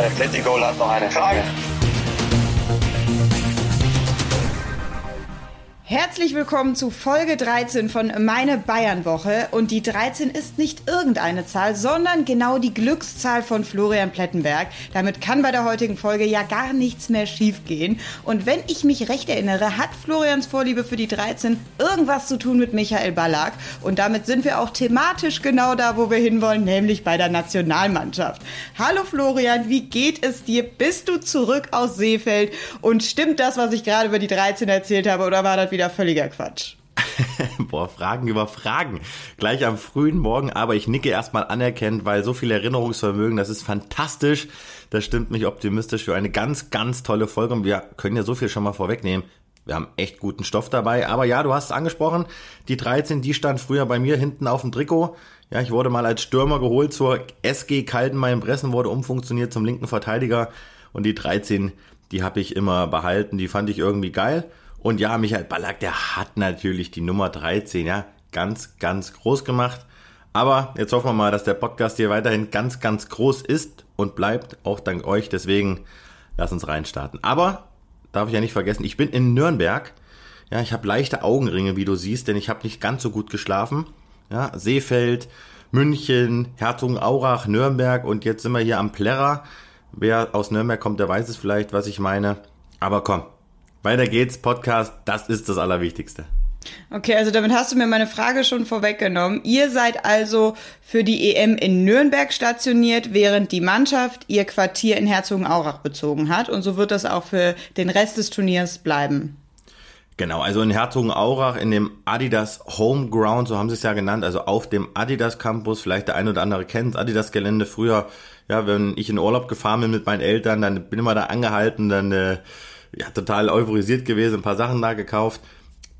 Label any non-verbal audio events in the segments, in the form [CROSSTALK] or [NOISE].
Der Atletico hat noch eine Frage. Herzlich willkommen zu Folge 13 von Meine Bayern-Woche. Und die 13 ist nicht irgendeine Zahl, sondern genau die Glückszahl von Florian Plettenberg. Damit kann bei der heutigen Folge ja gar nichts mehr schiefgehen. Und wenn ich mich recht erinnere, hat Florians Vorliebe für die 13 irgendwas zu tun mit Michael Ballack. Und damit sind wir auch thematisch genau da, wo wir hinwollen, nämlich bei der Nationalmannschaft. Hallo Florian, wie geht es dir? Bist du zurück aus Seefeld? Und stimmt das, was ich gerade über die 13 erzählt habe, oder war das wieder wieder völliger Quatsch. [LAUGHS] Boah, Fragen über Fragen. Gleich am frühen Morgen, aber ich nicke erstmal anerkennt, weil so viel Erinnerungsvermögen, das ist fantastisch. Das stimmt mich optimistisch für eine ganz, ganz tolle Folge und wir können ja so viel schon mal vorwegnehmen. Wir haben echt guten Stoff dabei. Aber ja, du hast es angesprochen. Die 13, die stand früher bei mir hinten auf dem Trikot. Ja, ich wurde mal als Stürmer geholt zur SG Kaltenmain-Bressen, wurde umfunktioniert zum linken Verteidiger. Und die 13, die habe ich immer behalten. Die fand ich irgendwie geil. Und ja, Michael Ballack, der hat natürlich die Nummer 13, ja, ganz, ganz groß gemacht. Aber jetzt hoffen wir mal, dass der Podcast hier weiterhin ganz, ganz groß ist und bleibt, auch dank euch. Deswegen lass uns reinstarten. Aber darf ich ja nicht vergessen, ich bin in Nürnberg. Ja, ich habe leichte Augenringe, wie du siehst, denn ich habe nicht ganz so gut geschlafen. Ja, Seefeld, München, Herzogenaurach, Nürnberg und jetzt sind wir hier am Plärrer. Wer aus Nürnberg kommt, der weiß es vielleicht, was ich meine. Aber komm, weiter geht's, Podcast, das ist das Allerwichtigste. Okay, also damit hast du mir meine Frage schon vorweggenommen. Ihr seid also für die EM in Nürnberg stationiert, während die Mannschaft ihr Quartier in Herzogenaurach bezogen hat. Und so wird das auch für den Rest des Turniers bleiben. Genau, also in Herzogenaurach in dem Adidas Homeground, so haben sie es ja genannt, also auf dem Adidas Campus, vielleicht der ein oder andere kennt Adidas Gelände früher, ja, wenn ich in Urlaub gefahren bin mit meinen Eltern, dann bin ich immer da angehalten, dann äh, ja, total euphorisiert gewesen, ein paar Sachen da gekauft.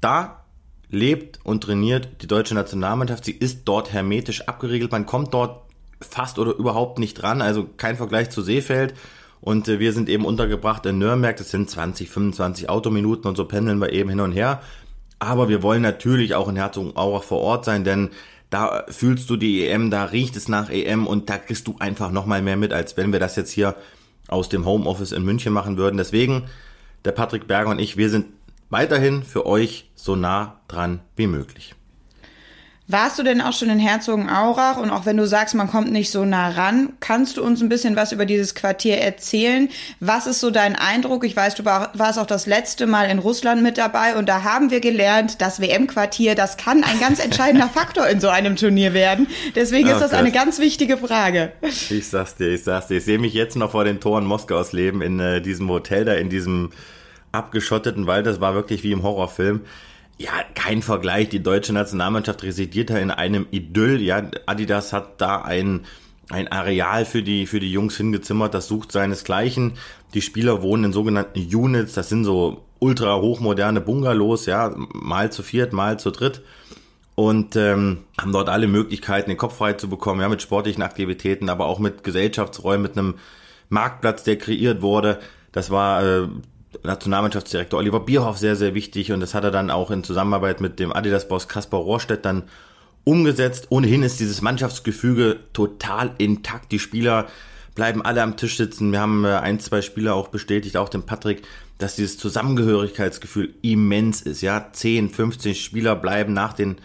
Da lebt und trainiert die deutsche Nationalmannschaft. Sie ist dort hermetisch abgeriegelt. Man kommt dort fast oder überhaupt nicht dran. Also kein Vergleich zu Seefeld. Und äh, wir sind eben untergebracht in Nürnberg. Das sind 20, 25 Autominuten und so pendeln wir eben hin und her. Aber wir wollen natürlich auch in Herzogenaurach vor Ort sein, denn da fühlst du die EM, da riecht es nach EM und da kriegst du einfach nochmal mehr mit, als wenn wir das jetzt hier aus dem Homeoffice in München machen würden. Deswegen der Patrick Berger und ich, wir sind weiterhin für euch so nah dran wie möglich. Warst du denn auch schon in Herzogenaurach? Und auch wenn du sagst, man kommt nicht so nah ran, kannst du uns ein bisschen was über dieses Quartier erzählen? Was ist so dein Eindruck? Ich weiß, du warst auch das letzte Mal in Russland mit dabei und da haben wir gelernt, das WM-Quartier, das kann ein ganz [LAUGHS] entscheidender Faktor in so einem Turnier werden. Deswegen ist das eine ganz wichtige Frage. Ich sag's dir, ich sag's dir. Ich sehe mich jetzt noch vor den Toren Moskaus leben, in äh, diesem Hotel da, in diesem abgeschotteten Wald. Das war wirklich wie im Horrorfilm. Ja, kein Vergleich. Die deutsche Nationalmannschaft residiert da in einem Idyll. Ja, Adidas hat da ein, ein Areal für die, für die Jungs hingezimmert. Das sucht seinesgleichen. Die Spieler wohnen in sogenannten Units. Das sind so ultra hochmoderne Bungalows. Ja, mal zu viert, mal zu dritt. Und ähm, haben dort alle Möglichkeiten, den Kopf frei zu bekommen. Ja, mit sportlichen Aktivitäten, aber auch mit Gesellschaftsräumen, mit einem Marktplatz, der kreiert wurde. Das war äh, Nationalmannschaftsdirektor Oliver Bierhoff sehr, sehr wichtig und das hat er dann auch in Zusammenarbeit mit dem Adidas-Boss Kaspar Rohrstedt dann umgesetzt. Ohnehin ist dieses Mannschaftsgefüge total intakt. Die Spieler bleiben alle am Tisch sitzen. Wir haben äh, ein, zwei Spieler auch bestätigt, auch den Patrick, dass dieses Zusammengehörigkeitsgefühl immens ist. Ja, 10, 15 Spieler bleiben nach den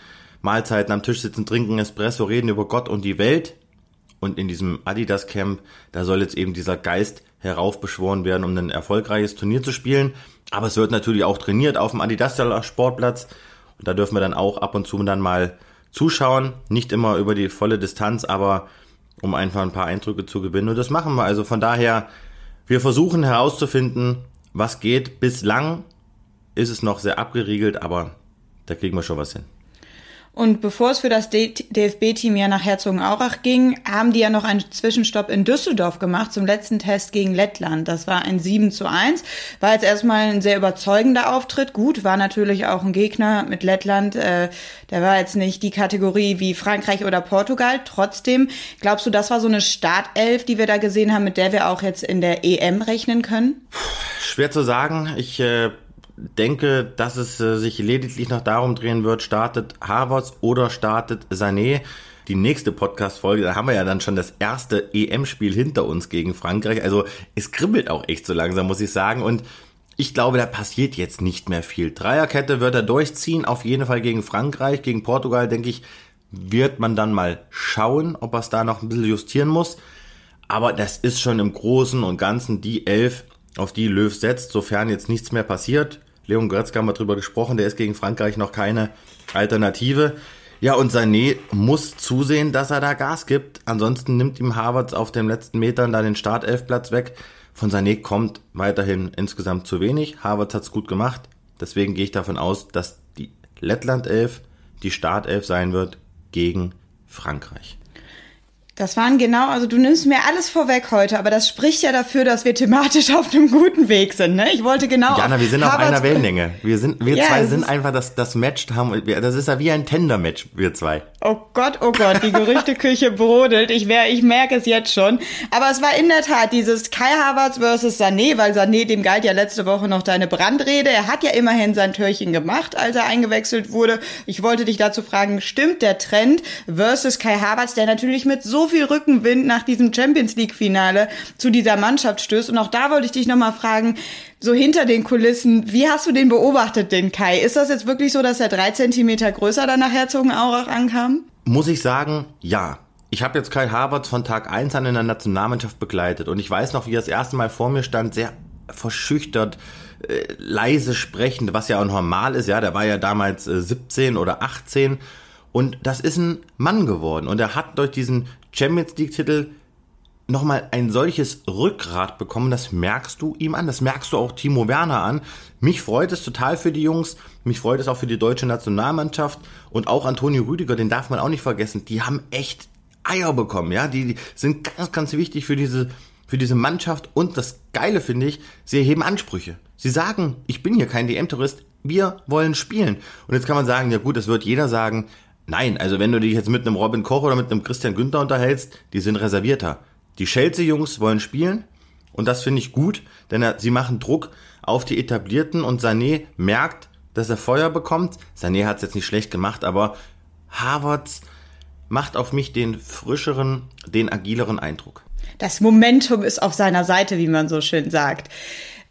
Mahlzeiten am Tisch sitzen, trinken Espresso, reden über Gott und die Welt. Und in diesem Adidas Camp, da soll jetzt eben dieser Geist heraufbeschworen werden, um ein erfolgreiches Turnier zu spielen. Aber es wird natürlich auch trainiert auf dem Adidas Sportplatz. Und da dürfen wir dann auch ab und zu dann mal zuschauen. Nicht immer über die volle Distanz, aber um einfach ein paar Eindrücke zu gewinnen. Und das machen wir. Also von daher, wir versuchen herauszufinden, was geht. Bislang ist es noch sehr abgeriegelt, aber da kriegen wir schon was hin. Und bevor es für das DFB-Team ja nach Herzogenaurach ging, haben die ja noch einen Zwischenstopp in Düsseldorf gemacht zum letzten Test gegen Lettland. Das war ein 7 zu 1. War jetzt erstmal ein sehr überzeugender Auftritt. Gut, war natürlich auch ein Gegner mit Lettland. Äh, der war jetzt nicht die Kategorie wie Frankreich oder Portugal. Trotzdem, glaubst du, das war so eine Startelf, die wir da gesehen haben, mit der wir auch jetzt in der EM rechnen können? Schwer zu sagen. Ich äh denke, dass es äh, sich lediglich noch darum drehen wird, startet Havertz oder startet Sané. die nächste Podcast-Folge, da haben wir ja dann schon das erste EM-Spiel hinter uns gegen Frankreich. Also es kribbelt auch echt so langsam, muss ich sagen. Und ich glaube, da passiert jetzt nicht mehr viel. Dreierkette wird er durchziehen, auf jeden Fall gegen Frankreich, gegen Portugal, denke ich, wird man dann mal schauen, ob er es da noch ein bisschen justieren muss. Aber das ist schon im Großen und Ganzen die Elf, auf die Löw setzt, sofern jetzt nichts mehr passiert. Leon Goretzka haben wir drüber gesprochen, der ist gegen Frankreich noch keine Alternative. Ja, und Sané muss zusehen, dass er da Gas gibt. Ansonsten nimmt ihm Harvards auf den letzten Metern da den Startelfplatz weg. Von Sané kommt weiterhin insgesamt zu wenig. Harvards hat's gut gemacht. Deswegen gehe ich davon aus, dass die Lettland 11 die Startelf sein wird gegen Frankreich. Das waren genau, also du nimmst mir alles vorweg heute, aber das spricht ja dafür, dass wir thematisch [LAUGHS] auf einem guten Weg sind. Ne? Ich wollte genau. Jana, wir sind auf einer Wellenlänge. Wir sind, wir ja, zwei sind einfach das, das Match haben. Das ist ja wie ein Tender-Match, wir zwei. Oh Gott, oh Gott, die Gerüchteküche [LAUGHS] brodelt. Ich wär, ich merke es jetzt schon. Aber es war in der Tat dieses Kai Havertz versus Sané, weil Sané, dem galt ja letzte Woche noch deine Brandrede. Er hat ja immerhin sein Türchen gemacht, als er eingewechselt wurde. Ich wollte dich dazu fragen, stimmt der Trend versus Kai Havertz, der natürlich mit so viel Rückenwind nach diesem Champions League Finale zu dieser Mannschaft stößt? Und auch da wollte ich dich nochmal fragen, so hinter den Kulissen, wie hast du den beobachtet, den Kai? Ist das jetzt wirklich so, dass er drei Zentimeter größer dann nach Herzogenaurach ankam? Muss ich sagen, ja. Ich habe jetzt Kai Havertz von Tag 1 an in der Nationalmannschaft begleitet und ich weiß noch, wie er das erste Mal vor mir stand, sehr verschüchtert, äh, leise sprechend, was ja auch normal ist, ja, der war ja damals äh, 17 oder 18 und das ist ein Mann geworden und er hat durch diesen Champions League Titel nochmal ein solches Rückgrat bekommen, das merkst du ihm an, das merkst du auch Timo Werner an. Mich freut es total für die Jungs, mich freut es auch für die deutsche Nationalmannschaft und auch Antonio Rüdiger, den darf man auch nicht vergessen, die haben echt Eier bekommen, ja, die, sind ganz, ganz wichtig für diese, für diese Mannschaft und das Geile finde ich, sie erheben Ansprüche. Sie sagen, ich bin hier kein DM-Tourist, wir wollen spielen. Und jetzt kann man sagen, ja gut, das wird jeder sagen, Nein, also wenn du dich jetzt mit einem Robin Koch oder mit einem Christian Günther unterhältst, die sind reservierter. Die Chelsea-Jungs wollen spielen und das finde ich gut, denn er, sie machen Druck auf die Etablierten und Sané merkt, dass er Feuer bekommt. Sané hat es jetzt nicht schlecht gemacht, aber Harvards macht auf mich den frischeren, den agileren Eindruck. Das Momentum ist auf seiner Seite, wie man so schön sagt.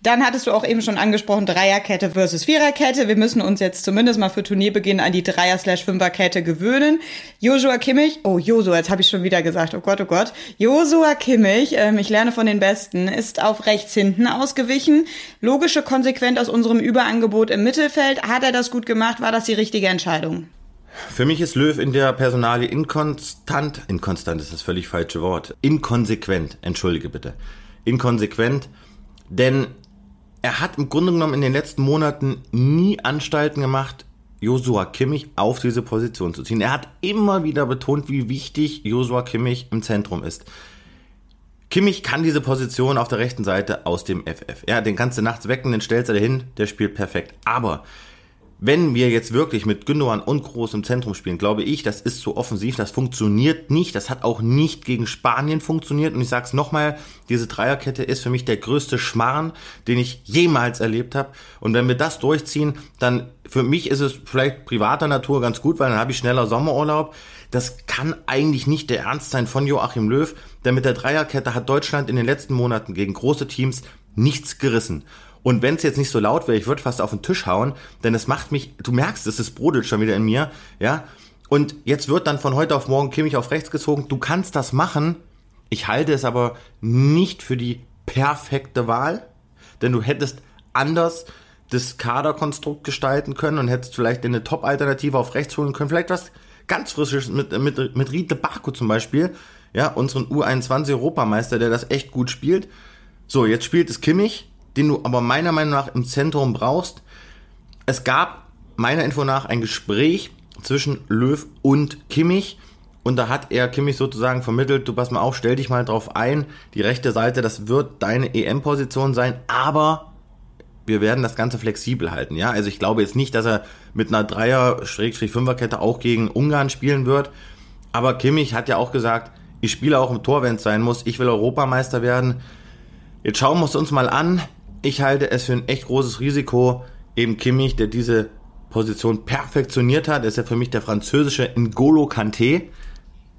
Dann hattest du auch eben schon angesprochen, Dreierkette versus Viererkette. Wir müssen uns jetzt zumindest mal für Turnierbeginn an die Dreier-Fünferkette gewöhnen. Joshua Kimmich, oh Joshua, jetzt habe ich schon wieder gesagt, oh Gott, oh Gott. Joshua Kimmich, ähm, ich lerne von den Besten, ist auf rechts hinten ausgewichen. Logische Konsequenz aus unserem Überangebot im Mittelfeld. Hat er das gut gemacht? War das die richtige Entscheidung? Für mich ist Löw in der Personalie inkonstant, inkonstant ist das völlig falsche Wort, inkonsequent, entschuldige bitte, inkonsequent, denn er hat im Grunde genommen in den letzten Monaten nie Anstalten gemacht, Josua Kimmich auf diese Position zu ziehen. Er hat immer wieder betont, wie wichtig Josua Kimmich im Zentrum ist. Kimmich kann diese Position auf der rechten Seite aus dem FF. Ja, den kannst du nachts wecken, den stellst du dahin, der spielt perfekt. Aber wenn wir jetzt wirklich mit Gündogan und Groß im Zentrum spielen, glaube ich, das ist zu offensiv, das funktioniert nicht, das hat auch nicht gegen Spanien funktioniert und ich sage es nochmal, diese Dreierkette ist für mich der größte Schmarrn, den ich jemals erlebt habe und wenn wir das durchziehen, dann für mich ist es vielleicht privater Natur ganz gut, weil dann habe ich schneller Sommerurlaub. Das kann eigentlich nicht der Ernst sein von Joachim Löw, denn mit der Dreierkette hat Deutschland in den letzten Monaten gegen große Teams nichts gerissen. Und wenn es jetzt nicht so laut wäre, ich würde fast auf den Tisch hauen, denn es macht mich, du merkst, es ist brodelt schon wieder in mir, ja. Und jetzt wird dann von heute auf morgen Kimmich auf rechts gezogen. Du kannst das machen. Ich halte es aber nicht für die perfekte Wahl, denn du hättest anders das Kaderkonstrukt gestalten können und hättest vielleicht eine Top-Alternative auf rechts holen können. Vielleicht was ganz Frisches mit, mit, mit Riedle Baku zum Beispiel, ja, unseren U21-Europameister, der das echt gut spielt. So, jetzt spielt es Kimmich, den du aber meiner Meinung nach im Zentrum brauchst. Es gab meiner Info nach ein Gespräch zwischen Löw und Kimmich. Und da hat er Kimmich sozusagen vermittelt, du pass mal auf, stell dich mal drauf ein, die rechte Seite, das wird deine EM-Position sein, aber wir werden das Ganze flexibel halten, ja. Also ich glaube jetzt nicht, dass er mit einer Dreier-Fünfer-Kette auch gegen Ungarn spielen wird. Aber Kimmich hat ja auch gesagt, ich spiele auch im Tor, wenn es sein muss. Ich will Europameister werden. Jetzt schauen wir es uns mal an ich halte es für ein echt großes Risiko, eben Kimmich, der diese Position perfektioniert hat, ist ja für mich der französische N'Golo Kanté.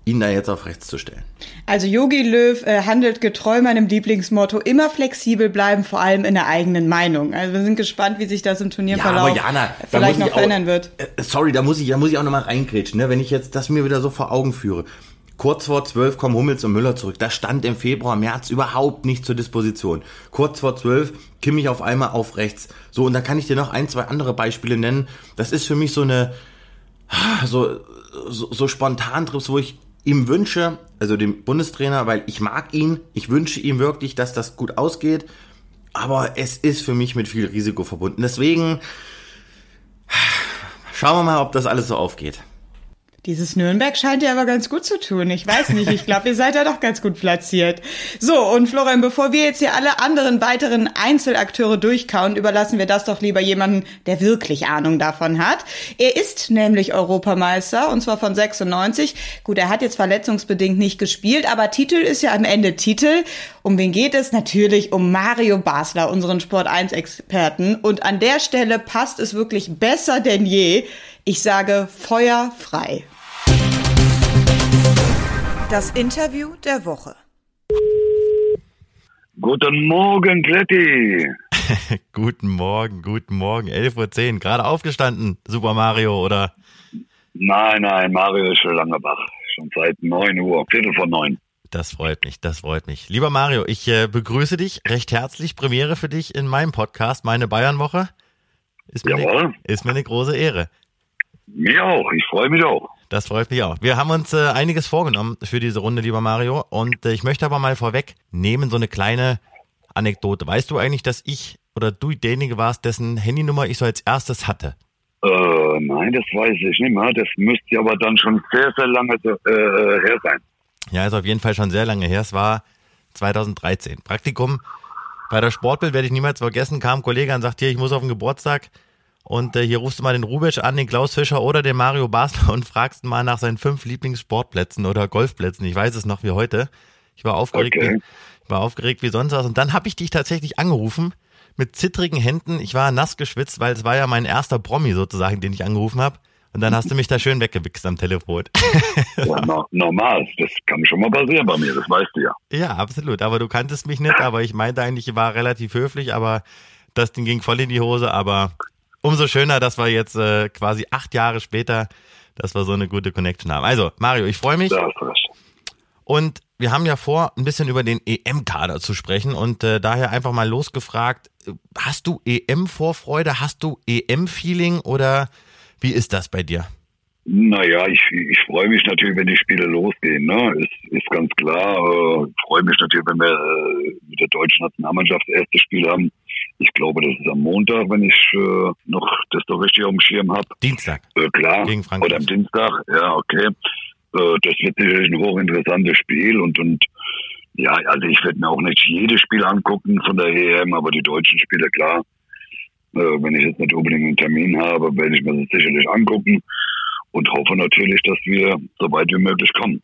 ihn da jetzt auf rechts zu stellen. Also Yogi Löw äh, handelt getreu meinem Lieblingsmotto, immer flexibel bleiben, vor allem in der eigenen Meinung. Also wir sind gespannt, wie sich das im Turnierverlauf ja, Jana, vielleicht noch verändern wird. Äh, sorry, da muss ich, da muss ich auch nochmal reingrätschen, ne? wenn ich jetzt das mir wieder so vor Augen führe. Kurz vor zwölf kommen Hummels und Müller zurück. Das stand im Februar, März überhaupt nicht zur Disposition. Kurz vor zwölf Kimmich auf einmal auf rechts. So, und da kann ich dir noch ein, zwei andere Beispiele nennen. Das ist für mich so eine, so, so, so spontan Trips, wo ich ihm wünsche, also dem Bundestrainer, weil ich mag ihn, ich wünsche ihm wirklich, dass das gut ausgeht, aber es ist für mich mit viel Risiko verbunden. Deswegen schauen wir mal, ob das alles so aufgeht. Dieses Nürnberg scheint dir aber ganz gut zu tun. Ich weiß nicht. Ich glaube, ihr seid da doch ganz gut platziert. So, und Florian, bevor wir jetzt hier alle anderen weiteren Einzelakteure durchkauen, überlassen wir das doch lieber jemanden, der wirklich Ahnung davon hat. Er ist nämlich Europameister, und zwar von 96. Gut, er hat jetzt verletzungsbedingt nicht gespielt, aber Titel ist ja am Ende Titel. Um wen geht es? Natürlich um Mario Basler, unseren Sport 1 Experten. Und an der Stelle passt es wirklich besser denn je. Ich sage Feuer frei. Das Interview der Woche. Guten Morgen, Kletti. [LAUGHS] guten Morgen, guten Morgen. 11.10 Uhr, gerade aufgestanden, Super Mario, oder? Nein, nein, Mario ist schon lange wach. Schon seit 9 Uhr, Viertel vor 9. Das freut mich, das freut mich. Lieber Mario, ich äh, begrüße dich recht herzlich. Premiere für dich in meinem Podcast, meine Bayernwoche. Ist mir, eine, ist mir eine große Ehre. Mir auch, ich freue mich auch. Das freut mich auch. Wir haben uns äh, einiges vorgenommen für diese Runde, lieber Mario. Und äh, ich möchte aber mal vorweg nehmen, so eine kleine Anekdote. Weißt du eigentlich, dass ich oder du derjenige warst, dessen Handynummer ich so als erstes hatte? Äh, nein, das weiß ich nicht mehr. Das müsste aber dann schon sehr, sehr lange äh, her sein. Ja, ist auf jeden Fall schon sehr lange her. Es war 2013. Praktikum bei der Sportbild werde ich niemals vergessen. Kam ein Kollege und sagt, hier, ich muss auf den Geburtstag und äh, hier rufst du mal den Rubisch an, den Klaus Fischer oder den Mario Basler und fragst mal nach seinen fünf Lieblingssportplätzen oder Golfplätzen. Ich weiß es noch wie heute. Ich war aufgeregt, okay. wie, war aufgeregt wie sonst was. Und dann habe ich dich tatsächlich angerufen mit zittrigen Händen. Ich war nass geschwitzt, weil es war ja mein erster Promi sozusagen, den ich angerufen habe. Und dann hast du mich da schön weggewichst am Telefon. ja, [LAUGHS] no, normal. Das kann schon mal passieren bei mir, das weißt du ja. Ja, absolut. Aber du kanntest mich nicht, aber ich meinte eigentlich, ich war relativ höflich, aber das Ding ging voll in die Hose. Aber umso schöner, dass wir jetzt äh, quasi acht Jahre später, dass wir so eine gute Connection haben. Also, Mario, ich freue mich. Ja, und wir haben ja vor, ein bisschen über den EM-Kader zu sprechen und äh, daher einfach mal losgefragt, hast du EM-Vorfreude, hast du EM-Feeling oder wie ist das bei dir? Naja, ich, ich freue mich natürlich, wenn die Spiele losgehen. Ne? Ist, ist ganz klar. Äh, freue mich natürlich, wenn wir äh, mit der deutschen Nationalmannschaft das erste Spiel haben. Ich glaube, das ist am Montag, wenn ich äh, noch das doch richtig auf dem Schirm habe. Dienstag. Äh, klar. Gegen Frankreich. Oder am Dienstag, ja, okay. Äh, das wird sicherlich ein hochinteressantes Spiel und, und ja, also ich werde mir auch nicht jedes Spiel angucken von der EM, aber die deutschen Spiele, klar. Äh, wenn ich jetzt nicht unbedingt einen Termin habe, werde ich mir das sicherlich angucken und hoffe natürlich, dass wir so weit wie möglich kommen.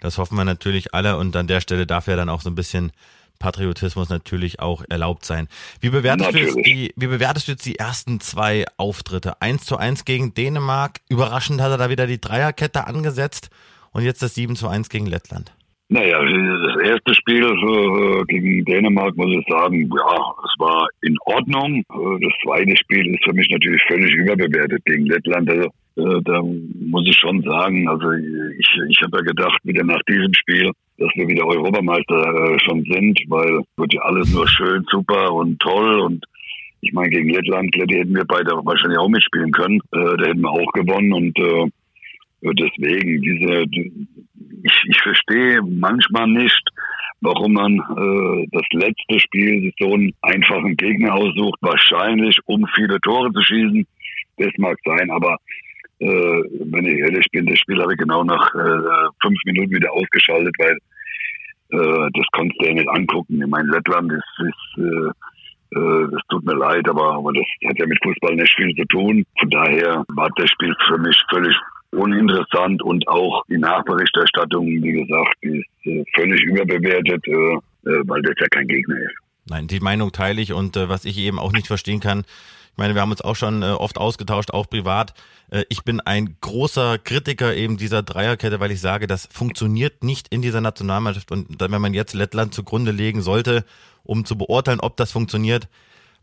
Das hoffen wir natürlich alle und an der Stelle darf ja dann auch so ein bisschen Patriotismus natürlich auch erlaubt sein. Wie bewertest, du jetzt die, wie bewertest du jetzt die ersten zwei Auftritte? Eins zu eins gegen Dänemark. Überraschend hat er da wieder die Dreierkette angesetzt und jetzt das 7 zu 1 gegen Lettland. Naja, das erste Spiel äh, gegen Dänemark muss ich sagen, ja, es war in Ordnung. Äh, das zweite Spiel ist für mich natürlich völlig überbewertet gegen Lettland. Also äh, da muss ich schon sagen, also ich, ich habe ja gedacht, wieder nach diesem Spiel, dass wir wieder Europameister äh, schon sind, weil wird ja alles nur schön, super und toll und ich meine, gegen Lettland, die hätten wir beide wahrscheinlich auch mitspielen können. Äh, da hätten wir auch gewonnen und äh, deswegen, diese, ich, ich verstehe manchmal nicht, warum man äh, das letzte Spiel so einen einfachen Gegner aussucht, wahrscheinlich um viele Tore zu schießen. Das mag sein, aber äh, wenn ich ehrlich bin, das Spiel habe ich genau nach äh, fünf Minuten wieder ausgeschaltet, weil äh, das konntest du ja nicht angucken. Ich meine, Lettland ist, ist äh, äh, das tut mir leid, aber, aber das hat ja mit Fußball nicht viel zu tun. Von daher war das Spiel für mich völlig uninteressant und auch die Nachberichterstattung, wie gesagt, ist äh, völlig überbewertet, äh, weil das ja kein Gegner ist. Nein, die Meinung teile ich und äh, was ich eben auch nicht verstehen kann, meine, wir haben uns auch schon äh, oft ausgetauscht, auch privat. Äh, ich bin ein großer Kritiker eben dieser Dreierkette, weil ich sage, das funktioniert nicht in dieser Nationalmannschaft. Und wenn man jetzt Lettland zugrunde legen sollte, um zu beurteilen, ob das funktioniert,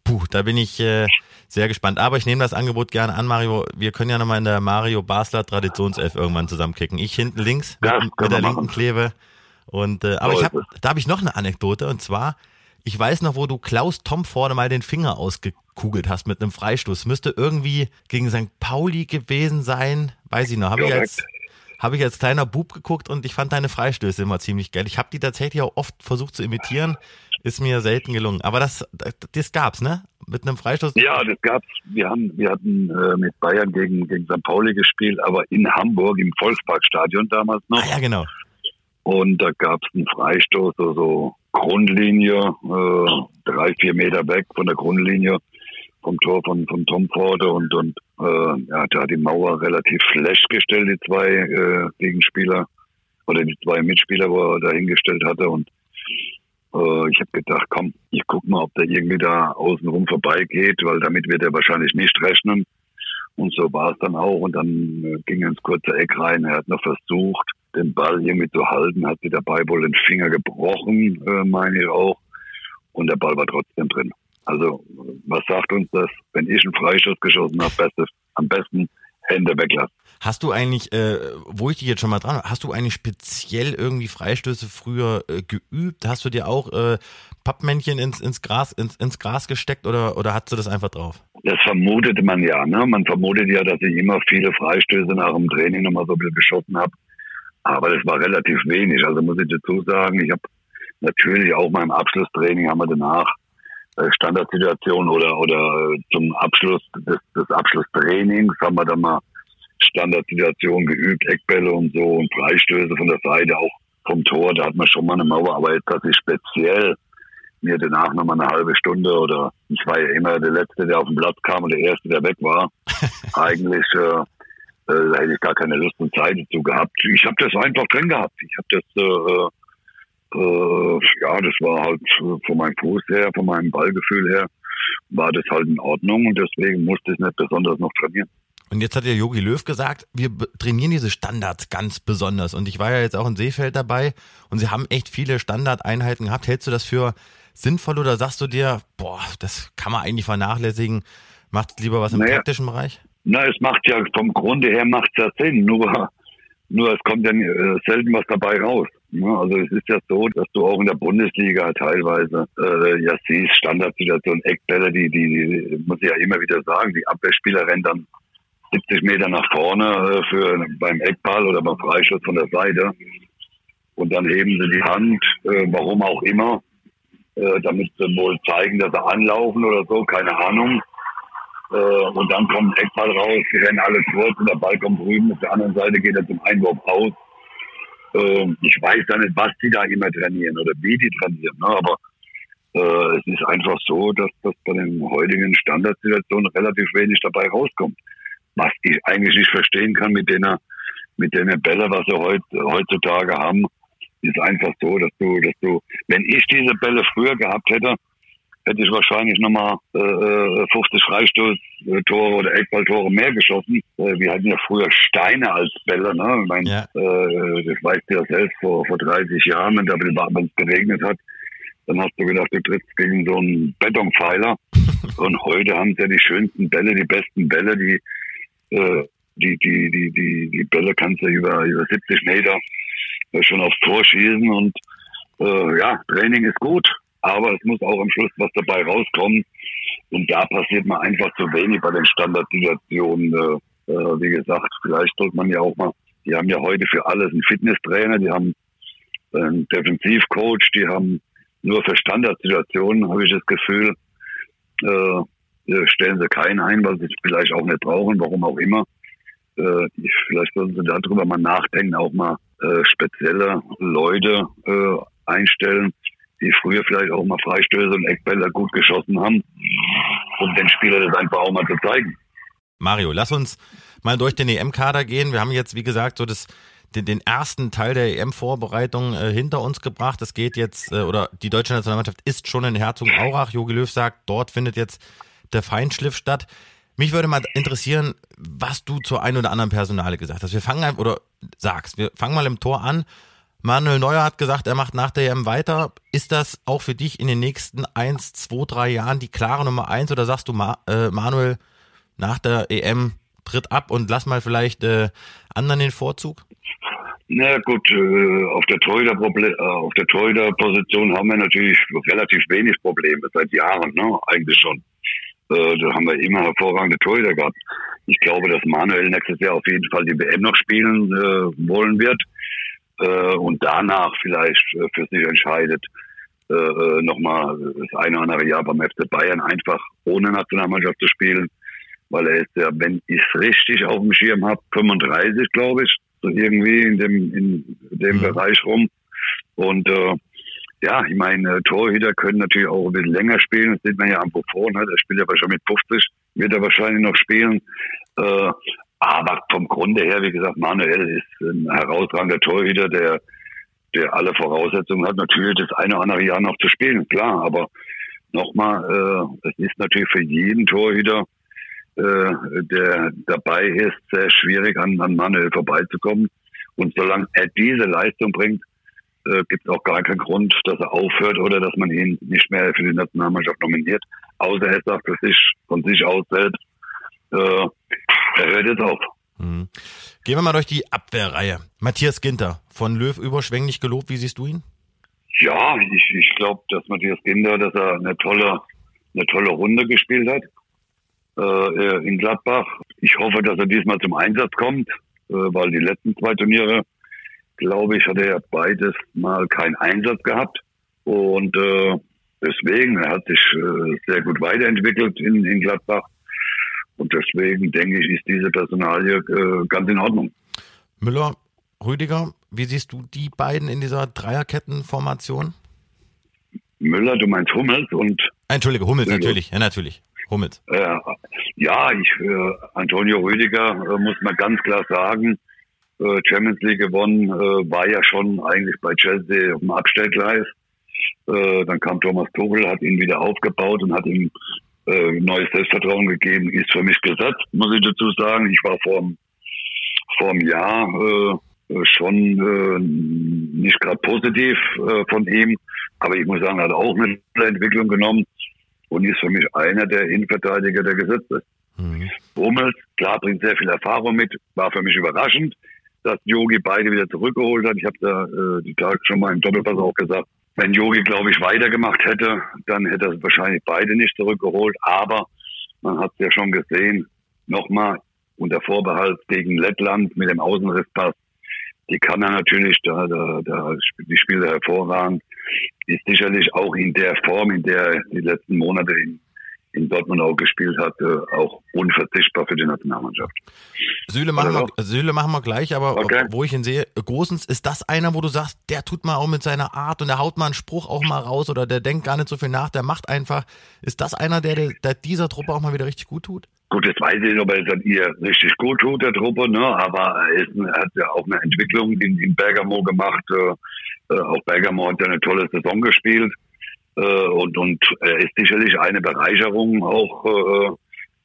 puh, da bin ich äh, sehr gespannt. Aber ich nehme das Angebot gerne an, Mario. Wir können ja nochmal in der Mario Basler Traditionself irgendwann zusammenkicken. Ich hinten links mit, mit der linken Klebe. Und äh, aber ich hab, da habe ich noch eine Anekdote und zwar ich weiß noch, wo du Klaus Tom vorne mal den Finger ausgekugelt hast mit einem Freistoß. Müsste irgendwie gegen St. Pauli gewesen sein. Weiß ich noch. Habe ich als habe ich als kleiner Bub geguckt und ich fand deine Freistöße immer ziemlich geil. Ich habe die tatsächlich auch oft versucht zu imitieren, ist mir selten gelungen. Aber das, das gab's, ne? Mit einem Freistoß? Ja, das gab's. Wir haben, wir hatten äh, mit Bayern gegen, gegen St. Pauli gespielt, aber in Hamburg im Volksparkstadion damals noch. Ah, ja, genau. Und da gab's einen Freistoß, so, so Grundlinie, äh, drei, vier Meter weg von der Grundlinie vom Tor von, von Tom Porter und, und äh, ja, da die Mauer relativ schlecht gestellt, die zwei äh, Gegenspieler oder die zwei Mitspieler, wo er da hingestellt hatte und äh, ich habe gedacht, komm, ich guck mal, ob der irgendwie da außenrum vorbeigeht, weil damit wird er wahrscheinlich nicht rechnen. Und so war es dann auch. Und dann äh, ging er ins kurze Eck rein. Er hat noch versucht, den Ball irgendwie zu halten, hat sie dabei wohl den Finger gebrochen, äh, meine ich auch. Und der Ball war trotzdem drin. Also, was sagt uns das? Wenn ich einen Freistoß geschossen habe, am besten Hände weglassen. Hast du eigentlich, äh, wo ich dich jetzt schon mal dran, hast du eigentlich speziell irgendwie Freistöße früher äh, geübt? Hast du dir auch äh, Pappmännchen ins, ins Gras ins, ins Gras gesteckt oder oder hast du das einfach drauf? Das vermutet man ja, ne? Man vermutet ja, dass ich immer viele Freistöße nach dem Training nochmal so ein bisschen geschossen habe. Aber das war relativ wenig. Also muss ich dazu sagen, ich habe natürlich auch mal im Abschlusstraining haben wir danach äh, Standardsituation oder oder äh, zum Abschluss des, des Abschlusstrainings haben wir dann mal Standardsituation geübt, Eckbälle und so und Freistöße von der Seite, auch vom Tor, da hat man schon mal eine Mauer, aber jetzt, dass ich speziell mir danach nochmal eine halbe Stunde oder ich war ja immer der Letzte, der auf den Platz kam und der Erste, der weg war. [LAUGHS] Eigentlich äh, äh, da hätte ich gar keine Lust und Zeit dazu gehabt. Ich habe das einfach drin gehabt. Ich habe das, äh, äh, ja, das war halt von meinem Fuß her, von meinem Ballgefühl her, war das halt in Ordnung und deswegen musste ich nicht besonders noch trainieren. Und jetzt hat der Yogi Löw gesagt, wir trainieren diese Standards ganz besonders. Und ich war ja jetzt auch in Seefeld dabei und sie haben echt viele Standardeinheiten gehabt. Hältst du das für sinnvoll oder sagst du dir, boah, das kann man eigentlich vernachlässigen? Macht lieber was im naja, praktischen Bereich? Na, es macht ja vom Grunde her macht ja Sinn, nur, nur es kommt ja äh, selten was dabei raus. Also es ist ja so, dass du auch in der Bundesliga teilweise äh, ja siehst, Standardsituation, Eckbälle, die, die, die muss ich ja immer wieder sagen, die Abwehrspieler rennen dann 70 Meter nach vorne äh, für beim Eckball oder beim Freistoß von der Seite. Und dann heben sie die Hand, äh, warum auch immer, äh, damit sie wohl zeigen, dass sie anlaufen oder so, keine Ahnung. Äh, und dann kommt Eckball raus, die rennen alle kurz und der Ball kommt drüben, auf der anderen Seite geht er zum Einwurf aus. Äh, ich weiß da nicht, was die da immer trainieren oder wie die trainieren, ne? aber äh, es ist einfach so, dass das bei den heutigen Standardsituationen relativ wenig dabei rauskommt. Was ich eigentlich nicht verstehen kann mit denen, mit denen Bälle, was sie heut, heutzutage haben, ist einfach so, dass du, dass du, wenn ich diese Bälle früher gehabt hätte, hätte ich wahrscheinlich nochmal äh, 50 äh, Freistoßtore oder Eckballtore mehr geschossen. Äh, wir hatten ja früher Steine als Bälle. Ne? Ich mein, ja. äh, das weißt du ja selbst, vor, vor 30 Jahren, wenn es geregnet hat, dann hast du gedacht, du trittst gegen so einen Betonpfeiler. [LAUGHS] Und heute haben sie ja die schönsten Bälle, die besten Bälle, die, äh, die, die, die, die, die Bälle kannst du über, über 70 Meter äh, schon aufs Tor schießen. Und äh, ja, Training ist gut aber es muss auch am Schluss was dabei rauskommen. Und da passiert mal einfach zu wenig bei den Standardsituationen. Äh, äh, wie gesagt, vielleicht sollte man ja auch mal, die haben ja heute für alles einen Fitnesstrainer, die haben einen Defensivcoach, die haben nur für Standardsituationen, habe ich das Gefühl, äh, stellen sie keinen ein, weil sie vielleicht auch nicht brauchen, warum auch immer. Äh, vielleicht sollten sie darüber mal nachdenken, auch mal äh, spezielle Leute äh, einstellen, die früher vielleicht auch mal Freistöße und Eckbälle gut geschossen haben, um den Spieler das einfach auch mal zu zeigen. Mario, lass uns mal durch den EM-Kader gehen. Wir haben jetzt, wie gesagt, so das den, den ersten Teil der EM-Vorbereitung äh, hinter uns gebracht. Es geht jetzt, äh, oder die deutsche Nationalmannschaft ist schon in Herzogenaurach. Jogi Löw sagt, dort findet jetzt der Feinschliff statt. Mich würde mal interessieren, was du zur einen oder anderen Personale gesagt hast. Wir fangen oder sagst, wir fangen mal im Tor an. Manuel Neuer hat gesagt, er macht nach der EM weiter. Ist das auch für dich in den nächsten eins, zwei, drei Jahren die klare Nummer eins oder sagst du, Ma äh, Manuel, nach der EM tritt ab und lass mal vielleicht äh, anderen den Vorzug? Na gut, äh, auf der äh, Torhüter-Position haben wir natürlich relativ wenig Probleme seit Jahren, ne? Eigentlich schon. Äh, da haben wir immer hervorragende Torhüter gehabt. Ich glaube, dass Manuel nächstes Jahr auf jeden Fall die WM noch spielen äh, wollen wird äh, und danach vielleicht äh, für sich entscheidet, äh, äh nochmal das eine oder andere Jahr beim FC Bayern einfach ohne Nationalmannschaft zu spielen, weil er ist ja, wenn ich es richtig auf dem Schirm habe, 35, glaube ich, so irgendwie in dem in dem mhm. Bereich rum. Und äh, ja, ich meine, Torhüter können natürlich auch ein bisschen länger spielen. Das sieht man ja am Buffon, ne? der spielt aber schon mit 50, wird er wahrscheinlich noch spielen. Äh, aber vom Grunde her, wie gesagt, Manuel ist ein herausragender Torhüter, der, der alle Voraussetzungen hat, natürlich das eine oder andere Jahr noch zu spielen, klar. Aber nochmal, äh, es ist natürlich für jeden Torhüter, äh, der dabei ist, sehr schwierig an, an Manuel vorbeizukommen. Und solange er diese Leistung bringt, äh, gibt es auch gar keinen Grund, dass er aufhört oder dass man ihn nicht mehr für die Nationalmannschaft nominiert. Außer er sagt für sich, von sich aus selbst, äh, er hört jetzt auf. Mhm. Gehen wir mal durch die Abwehrreihe. Matthias Ginter, von Löw überschwänglich gelobt. Wie siehst du ihn? Ja, ich, ich glaube, dass Matthias Ginter, dass er eine tolle, eine tolle Runde gespielt hat äh, in Gladbach. Ich hoffe, dass er diesmal zum Einsatz kommt, äh, weil die letzten zwei Turniere, glaube ich, hat er beides mal keinen Einsatz gehabt. Und äh, deswegen, er hat sich äh, sehr gut weiterentwickelt in, in Gladbach. Und deswegen denke ich, ist diese Personalie äh, ganz in Ordnung. Müller, Rüdiger, wie siehst du die beiden in dieser Dreierkettenformation? Müller, du meinst Hummels und. Entschuldige, Hummels, natürlich, ja, natürlich. Hummels. Äh, ja, ich, äh, Antonio Rüdiger, äh, muss man ganz klar sagen, äh, Champions League gewonnen, äh, war ja schon eigentlich bei Chelsea auf dem Abstellgleis. Dann kam Thomas Tuchel, hat ihn wieder aufgebaut und hat ihm äh, neues Selbstvertrauen gegeben, ist für mich gesetzt, muss ich dazu sagen. Ich war vor vor einem Jahr äh, schon äh, nicht gerade positiv äh, von ihm, aber ich muss sagen, er hat auch eine Entwicklung genommen und ist für mich einer der Innenverteidiger, der gesetzt ist. Mhm. Hummels, klar, bringt sehr viel Erfahrung mit, war für mich überraschend, dass Yogi beide wieder zurückgeholt hat. Ich habe da äh, die Tage schon mal im Doppelpass auch gesagt, wenn Yogi, glaube ich, weitergemacht hätte, dann hätte er wahrscheinlich beide nicht zurückgeholt. Aber man hat es ja schon gesehen, nochmal unter Vorbehalt gegen Lettland mit dem Außenrisspass. Die kann er natürlich, da, da, da die spielt er hervorragend. Ist sicherlich auch in der Form, in der er die letzten Monate in in Dortmund auch gespielt hat, auch unverzichtbar für die Nationalmannschaft. Süle machen, wir, Süle machen wir gleich, aber okay. wo ich ihn sehe, Großens, ist das einer, wo du sagst, der tut mal auch mit seiner Art und der haut mal einen Spruch auch mal raus oder der denkt gar nicht so viel nach, der macht einfach. Ist das einer, der, der dieser Truppe auch mal wieder richtig gut tut? Gut, jetzt weiß ich nicht, ob er es ihr richtig gut tut, der Truppe, ne? aber er, er hat ja auch eine Entwicklung in, in Bergamo gemacht. Äh, äh auch Bergamo hat ja eine tolle Saison gespielt. Äh, und, und er ist sicherlich eine Bereicherung auch äh,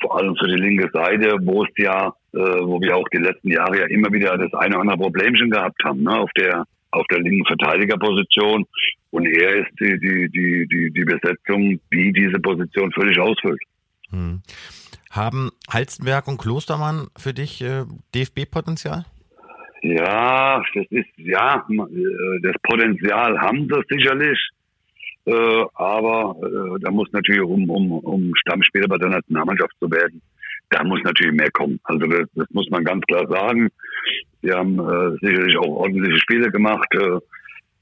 vor allem für die linke Seite, wo es ja, äh, wo wir auch die letzten Jahre ja immer wieder das eine oder andere Problemchen gehabt haben, ne, auf der auf der linken Verteidigerposition. Und er ist die, die, die, die, die Besetzung, die diese Position völlig ausfüllt. Hm. Haben Halstenberg und Klostermann für dich äh, DFB-Potenzial? Ja, das ist, ja, äh, das Potenzial haben sie sicherlich. Äh, aber äh, da muss natürlich, um, um, um Stammspieler bei der Nationalmannschaft zu werden, da muss natürlich mehr kommen. Also das, das muss man ganz klar sagen. Sie haben äh, sicherlich auch ordentliche Spiele gemacht. Äh,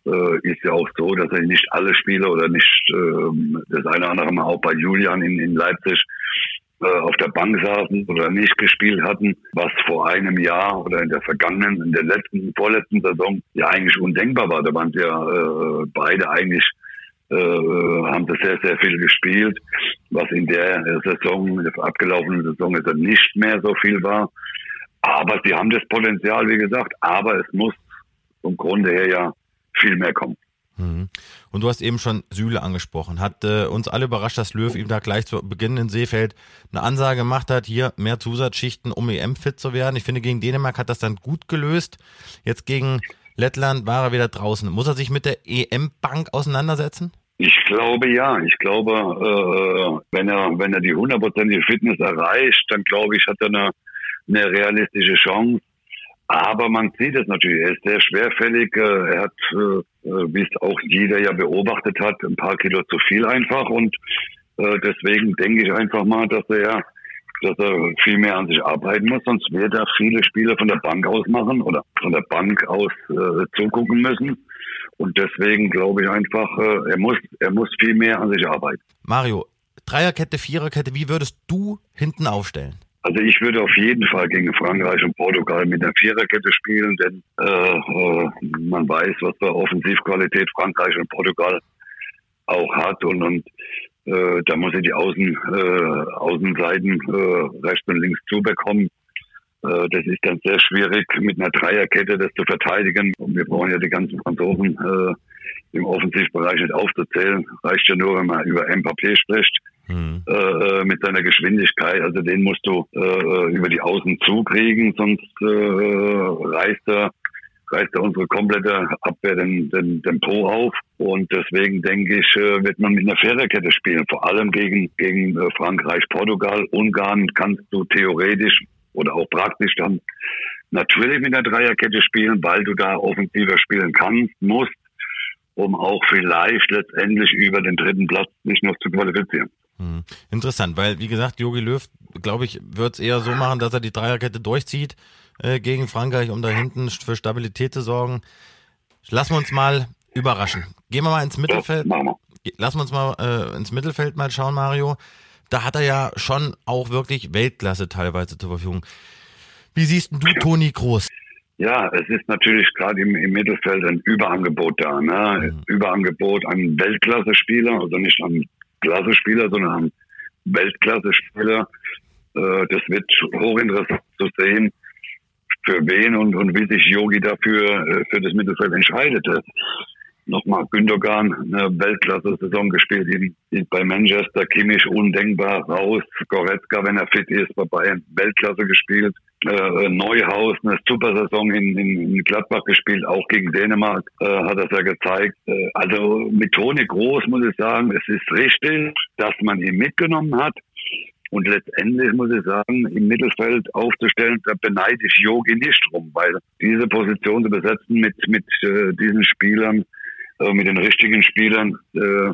äh, ist ja auch so, dass nicht alle Spiele oder nicht äh, das eine oder andere Mal auch bei Julian in, in Leipzig äh, auf der Bank saßen oder nicht gespielt hatten, was vor einem Jahr oder in der vergangenen, in der letzten, vorletzten Saison ja eigentlich undenkbar war. Da waren ja äh, beide eigentlich äh, haben das sehr, sehr viel gespielt, was in der Saison, in der abgelaufenen Saison ist nicht mehr so viel war. Aber sie haben das Potenzial, wie gesagt, aber es muss vom Grunde her ja viel mehr kommen. Mhm. Und du hast eben schon Süle angesprochen. Hat äh, uns alle überrascht, dass Löw ihm da gleich zu Beginn in Seefeld eine Ansage gemacht hat, hier mehr Zusatzschichten, um EM-fit zu werden. Ich finde, gegen Dänemark hat das dann gut gelöst. Jetzt gegen Lettland war er wieder draußen. Muss er sich mit der EM-Bank auseinandersetzen? Ich glaube ja. Ich glaube, äh, wenn er wenn er die hundertprozentige Fitness erreicht, dann glaube ich, hat er eine, eine realistische Chance. Aber man sieht es natürlich, er ist sehr schwerfällig. Äh, er hat, äh, äh, wie es auch jeder ja beobachtet hat, ein paar Kilo zu viel einfach. Und deswegen denke ich einfach mal, dass er, dass er viel mehr an sich arbeiten muss. Sonst wird er viele Spiele von der Bank aus machen oder von der Bank aus äh, zugucken müssen. Und deswegen glaube ich einfach, äh, er muss, er muss viel mehr an sich arbeiten. Mario, Dreierkette, Viererkette, wie würdest du hinten aufstellen? Also ich würde auf jeden Fall gegen Frankreich und Portugal mit einer Viererkette spielen, denn äh, äh, man weiß, was für Offensivqualität Frankreich und Portugal auch hat und, und äh, da muss ich die Außen, äh, Außenseiten äh, rechts und links zubekommen. Äh, das ist dann sehr schwierig, mit einer Dreierkette das zu verteidigen. Und wir brauchen ja die ganzen Franzosen äh, im Offensivbereich nicht aufzuzählen. Reicht ja nur, wenn man über Mbappé spricht mhm. Äh, mit seiner Geschwindigkeit. Also den musst du äh, äh, über die Außen zukriegen, sonst reißt er reißt er unsere komplette Abwehr den, den, den Po auf. Und deswegen denke ich, wird man mit einer Viererkette spielen. Vor allem gegen, gegen Frankreich, Portugal, Ungarn kannst du theoretisch oder auch praktisch dann natürlich mit einer Dreierkette spielen, weil du da offensiver spielen kannst, musst, um auch vielleicht letztendlich über den dritten Platz nicht noch zu qualifizieren. Hm. Interessant, weil wie gesagt, Jogi Löw, glaube ich, wird es eher so machen, dass er die Dreierkette durchzieht äh, gegen Frankreich, um da hinten für Stabilität zu sorgen. Lassen wir uns mal überraschen. Gehen wir mal ins Mittelfeld. Lassen wir uns mal äh, ins Mittelfeld mal schauen, Mario. Da hat er ja schon auch wirklich Weltklasse teilweise zur Verfügung. Wie siehst du Toni Groß? Ja, es ist natürlich gerade im, im, Mittelfeld ein Überangebot da. Ne? Mhm. Überangebot an Weltklasse-Spieler, also nicht an Klasse-Spieler, sondern haben Weltklasse-Spieler. Äh, das wird hochinteressant zu sehen, für wen und, und wie sich Yogi dafür äh, für das Mittelfeld entscheidete. Nochmal Gündogan, eine Weltklasse-Saison gespielt bei Manchester, Kimmich undenkbar raus, Goretzka, wenn er fit ist, bei Bayern Weltklasse gespielt äh, Neuhaus eine super Saison in, in, in Gladbach gespielt, auch gegen Dänemark äh, hat das ja gezeigt. Äh, also mit Toni Groß muss ich sagen, es ist richtig, dass man ihn mitgenommen hat. Und letztendlich muss ich sagen, im Mittelfeld aufzustellen, da beneide ich Yogi nicht drum, weil diese Position zu besetzen mit, mit äh, diesen Spielern, äh, mit den richtigen Spielern, äh,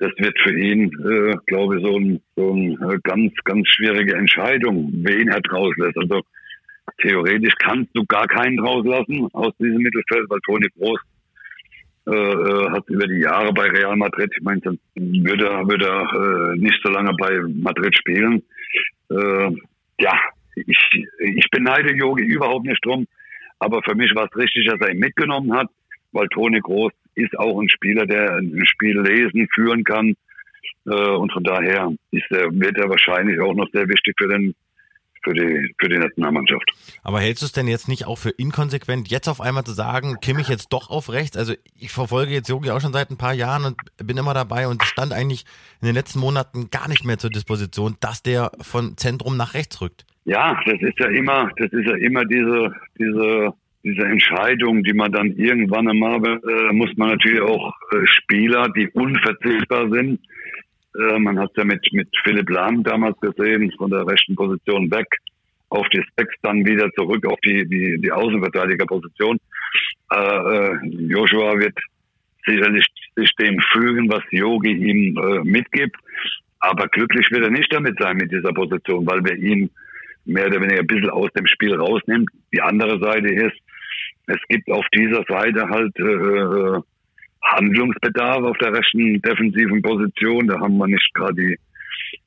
das wird für ihn, äh, glaube ich, so ein, so ein äh, ganz, ganz schwierige Entscheidung, wen er rauslässt. Also theoretisch kannst du gar keinen rauslassen aus diesem Mittelfeld, weil Toni Groß äh, äh, hat über die Jahre bei Real Madrid, ich meine, dann würde er, würde er äh, nicht so lange bei Madrid spielen. Äh, ja, ich, ich beneide Yogi überhaupt nicht drum, aber für mich war es richtig, dass er ihn mitgenommen hat, weil Toni Groß ist auch ein Spieler, der ein Spiel lesen, führen kann. Äh, und von daher ist er, wird er wahrscheinlich auch noch sehr wichtig für den für die, für die Nationalmannschaft. Aber hältst du es denn jetzt nicht auch für inkonsequent, jetzt auf einmal zu sagen, Kimmich jetzt doch auf rechts? Also ich verfolge jetzt Jogi auch schon seit ein paar Jahren und bin immer dabei und stand eigentlich in den letzten Monaten gar nicht mehr zur Disposition, dass der von Zentrum nach rechts rückt. Ja, das ist ja immer, das ist ja immer diese, diese diese Entscheidung, die man dann irgendwann einmal, äh, muss man natürlich auch äh, Spieler, die unverzichtbar sind. Äh, man hat ja mit, mit Philipp Lahm damals gesehen, von der rechten Position weg auf die Sechs, dann wieder zurück auf die, die, die Außenverteidigerposition. Äh, äh, Joshua wird sicherlich sich dem fügen, was Yogi ihm äh, mitgibt. Aber glücklich wird er nicht damit sein mit dieser Position, weil wir ihn mehr oder weniger ein bisschen aus dem Spiel rausnimmt. Die andere Seite ist, es gibt auf dieser Seite halt äh, äh, Handlungsbedarf auf der rechten defensiven Position. Da haben wir nicht gerade die,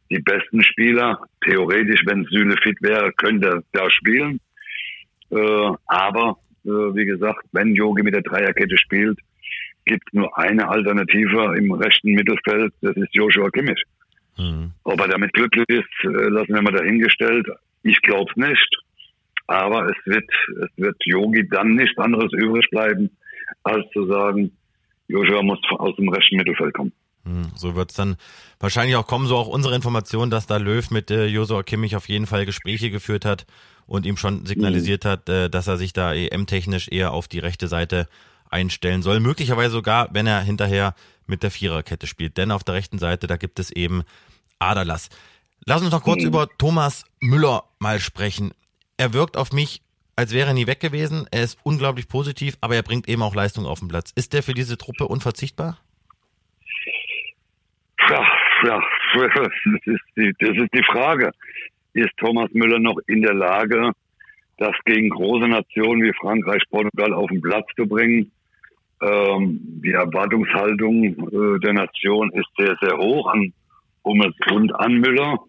die besten Spieler. Theoretisch, wenn Süle fit wäre, könnte er da spielen. Äh, aber äh, wie gesagt, wenn Yogi mit der Dreierkette spielt, gibt es nur eine Alternative im rechten Mittelfeld, das ist Joshua Kimmich. Mhm. Ob er damit glücklich ist, äh, lassen wir mal dahingestellt. Ich glaube es nicht. Aber es wird, es wird Yogi dann nichts anderes übrig bleiben, als zu sagen, Joshua muss aus dem rechten Mittelfeld kommen. Hm, so wird es dann wahrscheinlich auch kommen, so auch unsere Information, dass da Löw mit äh, Josua Kimmich auf jeden Fall Gespräche geführt hat und ihm schon signalisiert mhm. hat, äh, dass er sich da EM-technisch eher auf die rechte Seite einstellen soll. Möglicherweise sogar, wenn er hinterher mit der Viererkette spielt. Denn auf der rechten Seite, da gibt es eben Aderlass. Lass uns noch kurz mhm. über Thomas Müller mal sprechen. Er wirkt auf mich, als wäre er nie weg gewesen. Er ist unglaublich positiv, aber er bringt eben auch Leistung auf den Platz. Ist der für diese Truppe unverzichtbar? Ja, ja, [LAUGHS] das ist die, das ist die Frage. Ist Thomas Müller noch in der Lage, das gegen große Nationen wie Frankreich, Portugal auf den Platz zu bringen? Ähm, die Erwartungshaltung äh, der Nation ist sehr, sehr hoch an Hummels und an Müller.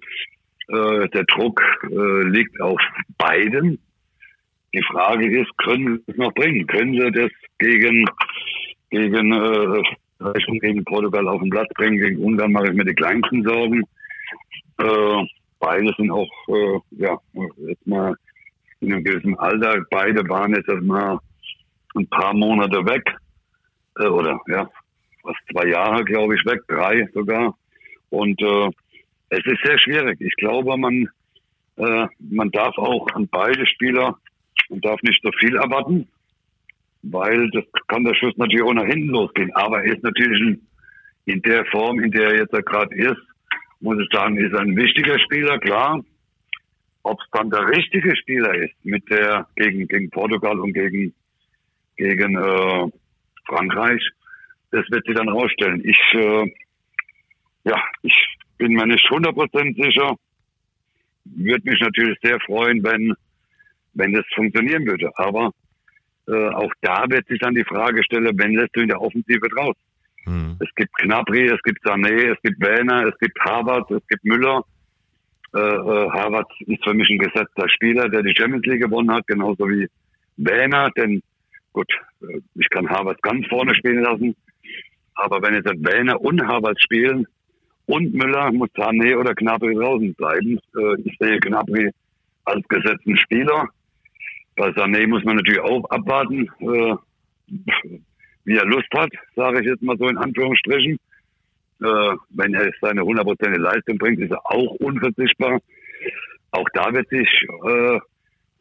Äh, der Druck äh, liegt auf beiden. Die Frage ist, können sie es noch bringen? Können sie das gegen, gegen, äh, gegen Portugal auf den Platz bringen? Gegen Ungarn mache ich mir die kleinsten Sorgen. Äh, beide sind auch, äh, ja, jetzt mal in einem gewissen Alter. Beide waren jetzt erstmal ein paar Monate weg. Äh, oder, ja, fast zwei Jahre, glaube ich, weg. Drei sogar. Und äh, es ist sehr schwierig. Ich glaube, man, äh, man darf auch an beide Spieler, man darf nicht so viel erwarten, weil das kann der Schuss natürlich auch nach hinten losgehen. Aber er ist natürlich in, in der Form, in der er jetzt gerade ist, muss ich sagen, ist ein wichtiger Spieler, klar. Ob es dann der richtige Spieler ist, mit der gegen, gegen Portugal und gegen, gegen äh, Frankreich, das wird sie dann rausstellen. Ich äh, ja, ich bin mir nicht 100% sicher. Würde mich natürlich sehr freuen, wenn, wenn das funktionieren würde. Aber äh, auch da wird sich dann die Frage stellen, wenn lässt du in der Offensive draus? Hm. Es gibt Knapri, es gibt Sané, es gibt Werner, es gibt Harvard, es gibt Müller. Äh, äh, Harvard ist für mich ein gesetzter Spieler, der die Champions League gewonnen hat, genauso wie Werner. Denn gut, äh, ich kann Harvard ganz vorne spielen lassen. Aber wenn jetzt Werner und Harvard spielen, und Müller muss Sané oder Gnabry draußen bleiben. Äh, ich sehe Gnabry als gesetzten Spieler. Bei Sané muss man natürlich auch abwarten, äh, wie er Lust hat, sage ich jetzt mal so in Anführungsstrichen. Äh, wenn er seine hundertprozentige Leistung bringt, ist er auch unverzichtbar. Auch da wird sich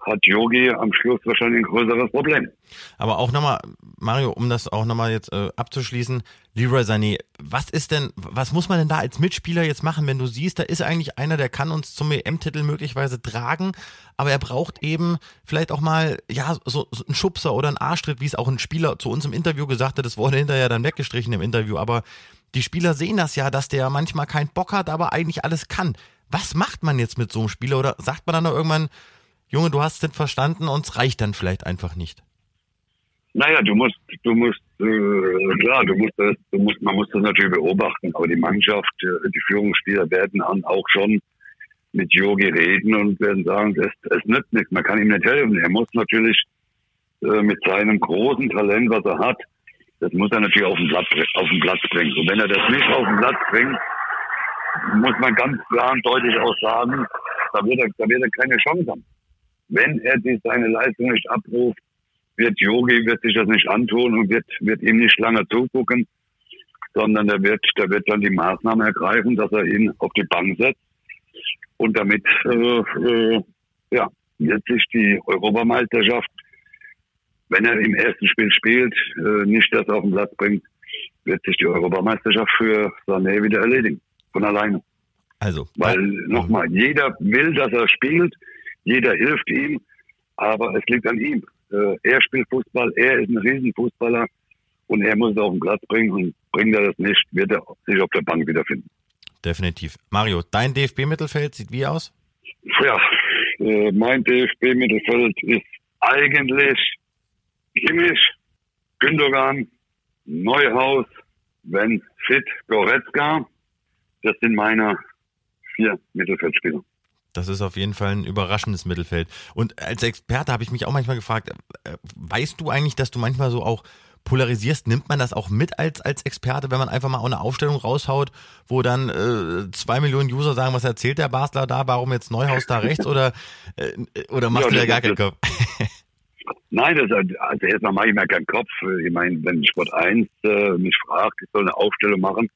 hat Yogi am Schluss wahrscheinlich ein größeres Problem. Aber auch nochmal, Mario, um das auch nochmal jetzt äh, abzuschließen, Leroy Sané, was ist denn, was muss man denn da als Mitspieler jetzt machen, wenn du siehst, da ist eigentlich einer, der kann uns zum EM-Titel möglicherweise tragen, aber er braucht eben vielleicht auch mal, ja, so, so einen Schubser oder einen Arschtritt, wie es auch ein Spieler zu uns im Interview gesagt hat, das wurde hinterher dann weggestrichen im Interview, aber die Spieler sehen das ja, dass der manchmal keinen Bock hat, aber eigentlich alles kann. Was macht man jetzt mit so einem Spieler oder sagt man dann noch irgendwann, Junge, du hast es verstanden und es reicht dann vielleicht einfach nicht. Naja, du musst, du musst, äh, klar, du musst das, du musst, man muss das natürlich beobachten, aber die Mannschaft, äh, die Führungsspieler werden dann auch schon mit Yogi reden und werden sagen, es, es nützt nichts, man kann ihm nicht helfen. Er muss natürlich äh, mit seinem großen Talent, was er hat, das muss er natürlich auf den, Platz, auf den Platz bringen. Und wenn er das nicht auf den Platz bringt, muss man ganz klar und deutlich auch sagen, da wird er, da wird er keine Chance haben. Wenn er die, seine Leistung nicht abruft, wird Yogi wird sich das nicht antun und wird, wird ihm nicht lange zugucken, sondern der wird, der wird dann die Maßnahmen ergreifen, dass er ihn auf die Bank setzt und damit äh, äh, ja, wird sich die Europameisterschaft, wenn er im ersten Spiel spielt, äh, nicht das auf den Platz bringt, wird sich die Europameisterschaft für Sané wieder erledigen, von alleine. Also, weil nochmal, jeder will, dass er spielt, jeder hilft ihm, aber es liegt an ihm. Äh, er spielt Fußball, er ist ein Riesenfußballer und er muss es auf den Platz bringen und bringt er das nicht, wird er sich auf der Bank wiederfinden. Definitiv. Mario, dein DFB-Mittelfeld sieht wie aus? Ja, äh, mein DFB-Mittelfeld ist eigentlich Kimmich, Gündogan, Neuhaus, wenn fit, Goretzka. Das sind meine vier Mittelfeldspieler. Das ist auf jeden Fall ein überraschendes Mittelfeld. Und als Experte habe ich mich auch manchmal gefragt, äh, weißt du eigentlich, dass du manchmal so auch polarisierst, nimmt man das auch mit als, als Experte, wenn man einfach mal eine Aufstellung raushaut, wo dann äh, zwei Millionen User sagen, was erzählt der Basler da, warum jetzt Neuhaus da rechts oder, äh, oder machst ja, du da gar keinen Kopf? [LAUGHS] Nein, das, also erstmal mache ich mir keinen Kopf. Ich meine, wenn Sport 1 äh, mich fragt, ich soll eine Aufstellung machen,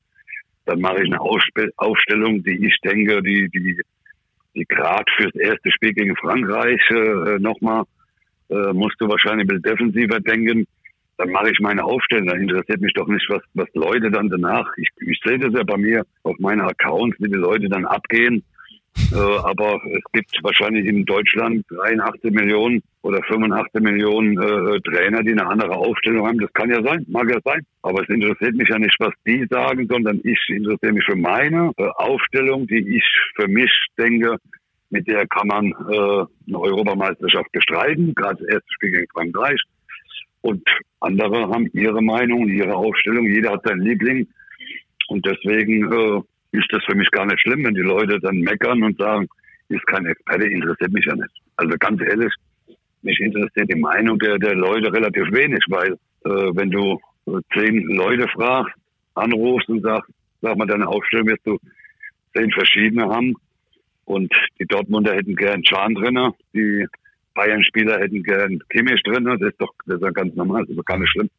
dann mache ich eine Aufstellung, die ich denke, die, die, die gerade fürs erste Spiel gegen Frankreich äh, nochmal, äh, musst du wahrscheinlich ein bisschen defensiver denken. Dann mache ich meine Aufstellung. Da interessiert mich doch nicht, was, was Leute dann danach. Ich, ich sehe das ja bei mir auf meinen Accounts, wie die Leute dann abgehen. Äh, aber es gibt wahrscheinlich in Deutschland 83 Millionen oder 85 Millionen äh, Trainer, die eine andere Aufstellung haben. Das kann ja sein, mag ja sein. Aber es interessiert mich ja nicht, was die sagen, sondern ich interessiere mich für meine äh, Aufstellung, die ich für mich denke, mit der kann man äh, eine Europameisterschaft bestreiten, gerade das erste Spiel gegen Frankreich. Und andere haben ihre Meinung, ihre Aufstellung. Jeder hat seinen Liebling. Und deswegen äh, ist das für mich gar nicht schlimm, wenn die Leute dann meckern und sagen, ist kein Experte, interessiert mich ja nicht. Also ganz ehrlich, mich interessiert die Meinung der, der Leute relativ wenig, weil äh, wenn du zehn Leute fragst, anrufst und sagst, sag mal deine Aufstellung, wirst du zehn verschiedene haben. Und die Dortmunder hätten gern Chan drinne, die Bayern-Spieler hätten gern Kimmich drinne. Das ist doch das ist ja ganz normal, das ist doch gar nicht schlimm.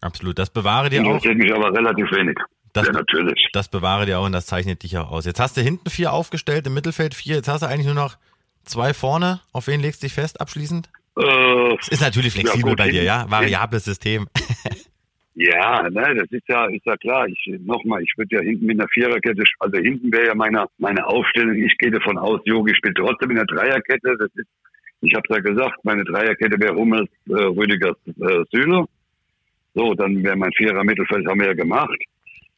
Absolut, das bewahre dir auch. Interessiert mich aber relativ wenig. Das, ja, natürlich. Das bewahre dir auch und das zeichnet dich auch aus. Jetzt hast du hinten vier aufgestellt, im Mittelfeld vier. Jetzt hast du eigentlich nur noch zwei vorne. Auf wen legst du dich fest abschließend? Äh, es ist natürlich flexibel ja, bei dir, ja? Variables System. [LAUGHS] Ja, ne, das ist ja, ist ja klar. Ich nochmal, ich würde ja hinten mit einer Viererkette, also hinten wäre ja meine, meine Aufstellung. Ich gehe davon aus, Jogi spielt trotzdem in der Dreierkette. Das ist, ich habe ja gesagt, meine Dreierkette wäre Hummels, äh, Rüdiger, äh, Süle. So, dann wäre mein Vierer Mittelfeld haben wir ja gemacht.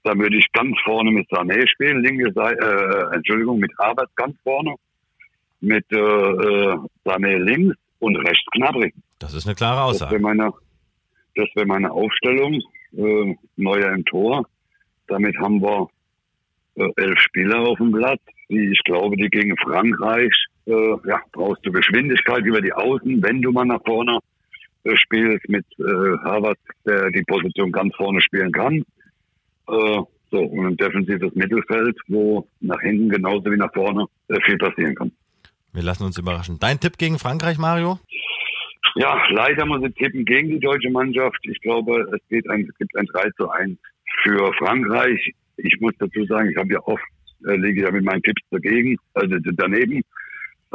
Dann würde ich ganz vorne mit Sané spielen, linke Seite, äh, Entschuldigung, mit Arbeit ganz vorne, mit äh, äh, Sané links und rechts Knabri. Das ist eine klare Aussage. Das wäre meine, das wär meine Aufstellung, äh, neuer im Tor. Damit haben wir äh, elf Spieler auf dem Blatt, die ich glaube, die gegen Frankreich, äh, ja, brauchst du Geschwindigkeit über die Außen, wenn du mal nach vorne äh, spielst mit äh, Harvard, der die Position ganz vorne spielen kann. Äh, so, und ein defensives Mittelfeld, wo nach hinten genauso wie nach vorne äh, viel passieren kann. Wir lassen uns überraschen. Dein Tipp gegen Frankreich, Mario? Ja, leider muss ich tippen gegen die deutsche Mannschaft. Ich glaube, es, geht ein, es gibt ein 3 zu 1 für Frankreich. Ich muss dazu sagen, ich habe ja oft, äh, liege ja mit meinen Tipps dagegen, also daneben. Äh,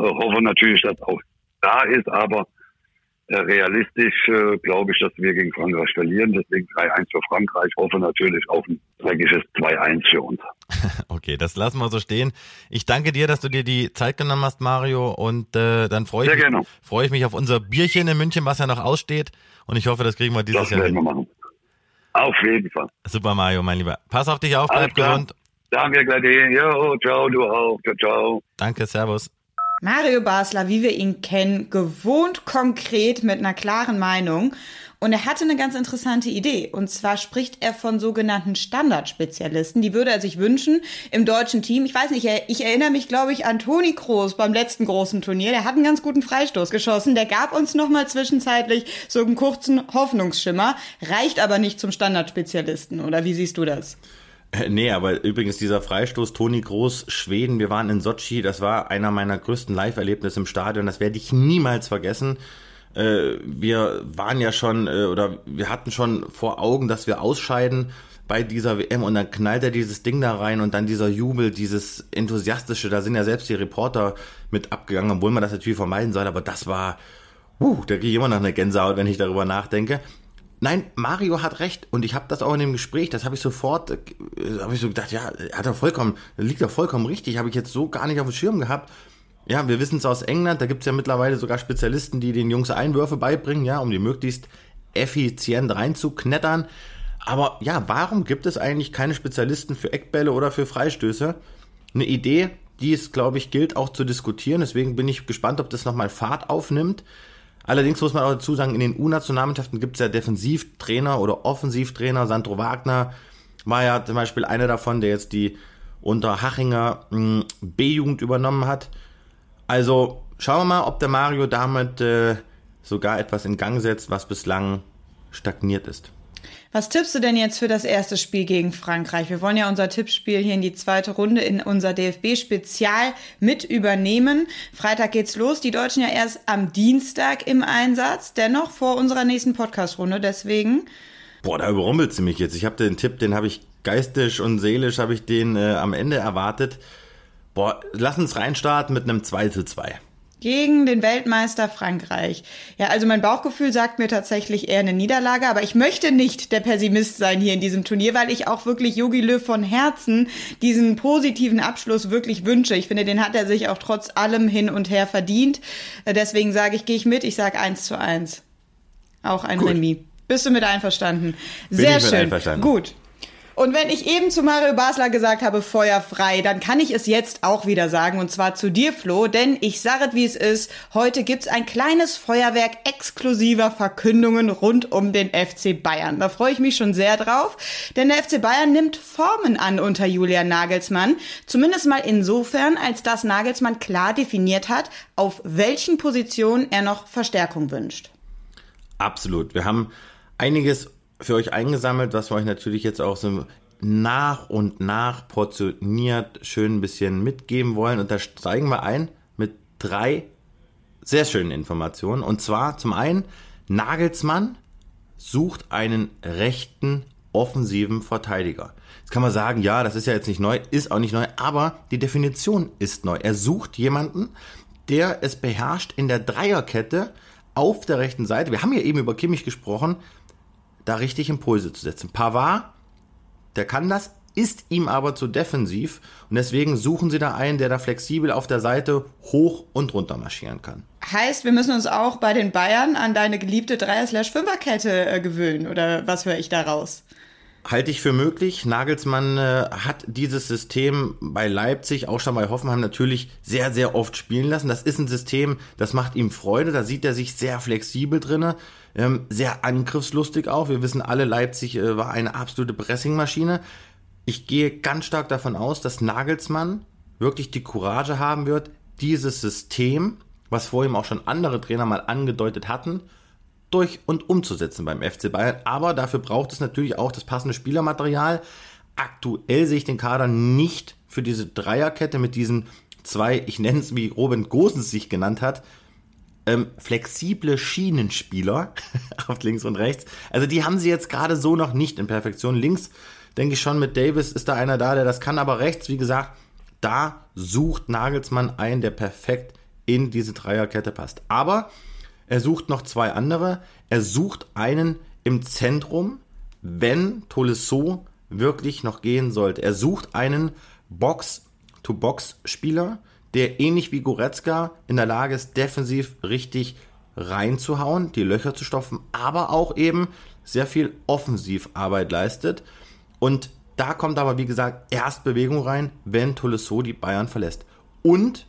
hoffe natürlich, dass auch da ist, aber realistisch äh, glaube ich, dass wir gegen Frankreich verlieren. Deswegen 3-1 für Frankreich. Hoffe natürlich auf ein dreckiges 2-1 für uns. [LAUGHS] Okay, das lassen wir so stehen. Ich danke dir, dass du dir die Zeit genommen hast, Mario. Und äh, dann freue ich, mich, freue ich mich auf unser Bierchen in München, was ja noch aussteht. Und ich hoffe, das kriegen wir dieses das Jahr hin. Wir machen. Auf jeden Fall. Super, Mario, mein Lieber. Pass auf dich auf, bleib gesund. Danke, Gladi. Jo, ciao, du auch. Ciao, ciao. Danke, servus. Mario Basler, wie wir ihn kennen, gewohnt konkret mit einer klaren Meinung. Und er hatte eine ganz interessante Idee. Und zwar spricht er von sogenannten Standardspezialisten. Die würde er sich wünschen im deutschen Team. Ich weiß nicht, ich erinnere mich, glaube ich, an Toni Kroos beim letzten großen Turnier. Der hat einen ganz guten Freistoß geschossen. Der gab uns nochmal zwischenzeitlich so einen kurzen Hoffnungsschimmer. Reicht aber nicht zum Standardspezialisten. Oder wie siehst du das? [LAUGHS] Nee, aber übrigens dieser Freistoß, Toni Groß, Schweden, wir waren in Sochi, das war einer meiner größten Live-Erlebnisse im Stadion, das werde ich niemals vergessen. Äh, wir waren ja schon, äh, oder wir hatten schon vor Augen, dass wir ausscheiden bei dieser WM und dann knallt er dieses Ding da rein und dann dieser Jubel, dieses enthusiastische, da sind ja selbst die Reporter mit abgegangen, obwohl man das natürlich vermeiden soll, aber das war, uh, da kriege ich immer noch eine Gänsehaut, wenn ich darüber nachdenke. Nein, Mario hat recht und ich habe das auch in dem Gespräch, das habe ich sofort, äh, habe ich so gedacht, ja, hat er vollkommen, liegt er vollkommen richtig, habe ich jetzt so gar nicht auf dem Schirm gehabt. Ja, wir wissen es aus England, da gibt es ja mittlerweile sogar Spezialisten, die den Jungs Einwürfe beibringen, ja, um die möglichst effizient reinzuknettern. Aber ja, warum gibt es eigentlich keine Spezialisten für Eckbälle oder für Freistöße? Eine Idee, die es, glaube ich, gilt auch zu diskutieren. Deswegen bin ich gespannt, ob das nochmal Fahrt aufnimmt. Allerdings muss man auch dazu sagen, in den U-Nationalmannschaften gibt es ja Defensivtrainer oder Offensivtrainer. Sandro Wagner war ja zum Beispiel einer davon, der jetzt die unter Hachinger hm, B-Jugend übernommen hat. Also schauen wir mal, ob der Mario damit äh, sogar etwas in Gang setzt, was bislang stagniert ist. Was tippst du denn jetzt für das erste Spiel gegen Frankreich? Wir wollen ja unser Tippspiel hier in die zweite Runde in unser DFB-Spezial mit übernehmen. Freitag geht's los. Die Deutschen ja erst am Dienstag im Einsatz. Dennoch vor unserer nächsten Podcast-Runde. Deswegen. Boah, da überrumpelt sie mich jetzt. Ich habe den Tipp, den habe ich geistig und seelisch habe ich den äh, am Ende erwartet. Boah, lass uns reinstarten mit einem 2 zu 2 gegen den Weltmeister Frankreich. Ja, also mein Bauchgefühl sagt mir tatsächlich eher eine Niederlage, aber ich möchte nicht der Pessimist sein hier in diesem Turnier, weil ich auch wirklich Yogi Löw von Herzen diesen positiven Abschluss wirklich wünsche. Ich finde, den hat er sich auch trotz allem hin und her verdient. Äh, deswegen sage ich, gehe ich mit, ich sage eins zu eins. Auch ein Gut. Remis. Bist du mit einverstanden? Sehr schön. Einverstanden. Gut. Und wenn ich eben zu Mario Basler gesagt habe, feuerfrei, dann kann ich es jetzt auch wieder sagen. Und zwar zu dir, Flo. Denn ich sage wie es ist. Heute gibt's ein kleines Feuerwerk exklusiver Verkündungen rund um den FC Bayern. Da freue ich mich schon sehr drauf. Denn der FC Bayern nimmt Formen an unter Julian Nagelsmann. Zumindest mal insofern, als dass Nagelsmann klar definiert hat, auf welchen Positionen er noch Verstärkung wünscht. Absolut. Wir haben einiges für euch eingesammelt, was wir euch natürlich jetzt auch so nach und nach portioniert schön ein bisschen mitgeben wollen. Und da steigen wir ein mit drei sehr schönen Informationen. Und zwar zum einen, Nagelsmann sucht einen rechten offensiven Verteidiger. Jetzt kann man sagen, ja, das ist ja jetzt nicht neu, ist auch nicht neu, aber die Definition ist neu. Er sucht jemanden, der es beherrscht, in der Dreierkette auf der rechten Seite, wir haben ja eben über Kimmich gesprochen, da richtig Impulse zu setzen. Pavard, der kann das, ist ihm aber zu defensiv und deswegen suchen sie da einen, der da flexibel auf der Seite hoch und runter marschieren kann. Heißt, wir müssen uns auch bei den Bayern an deine geliebte 3-5er-Kette äh, gewöhnen oder was höre ich daraus? Halte ich für möglich. Nagelsmann äh, hat dieses System bei Leipzig, auch schon bei Hoffenheim natürlich sehr, sehr oft spielen lassen. Das ist ein System, das macht ihm Freude. Da sieht er sich sehr flexibel drinne. Ähm, sehr angriffslustig auch. Wir wissen alle, Leipzig äh, war eine absolute Pressingmaschine. Ich gehe ganz stark davon aus, dass Nagelsmann wirklich die Courage haben wird, dieses System, was vor ihm auch schon andere Trainer mal angedeutet hatten, durch und umzusetzen beim FC Bayern. Aber dafür braucht es natürlich auch das passende Spielermaterial. Aktuell sehe ich den Kader nicht für diese Dreierkette mit diesen zwei, ich nenne es wie Robin Gosens sich genannt hat, ähm, flexible Schienenspieler [LAUGHS] auf links und rechts. Also die haben sie jetzt gerade so noch nicht in Perfektion. Links denke ich schon mit Davis ist da einer da, der das kann, aber rechts, wie gesagt, da sucht Nagelsmann einen, der perfekt in diese Dreierkette passt. Aber er sucht noch zwei andere. Er sucht einen im Zentrum, wenn Tolisso wirklich noch gehen sollte. Er sucht einen Box-to-Box-Spieler, der ähnlich wie Goretzka in der Lage ist, defensiv richtig reinzuhauen, die Löcher zu stopfen, aber auch eben sehr viel Offensivarbeit leistet. Und da kommt aber, wie gesagt, erst Bewegung rein, wenn Tolisso die Bayern verlässt. Und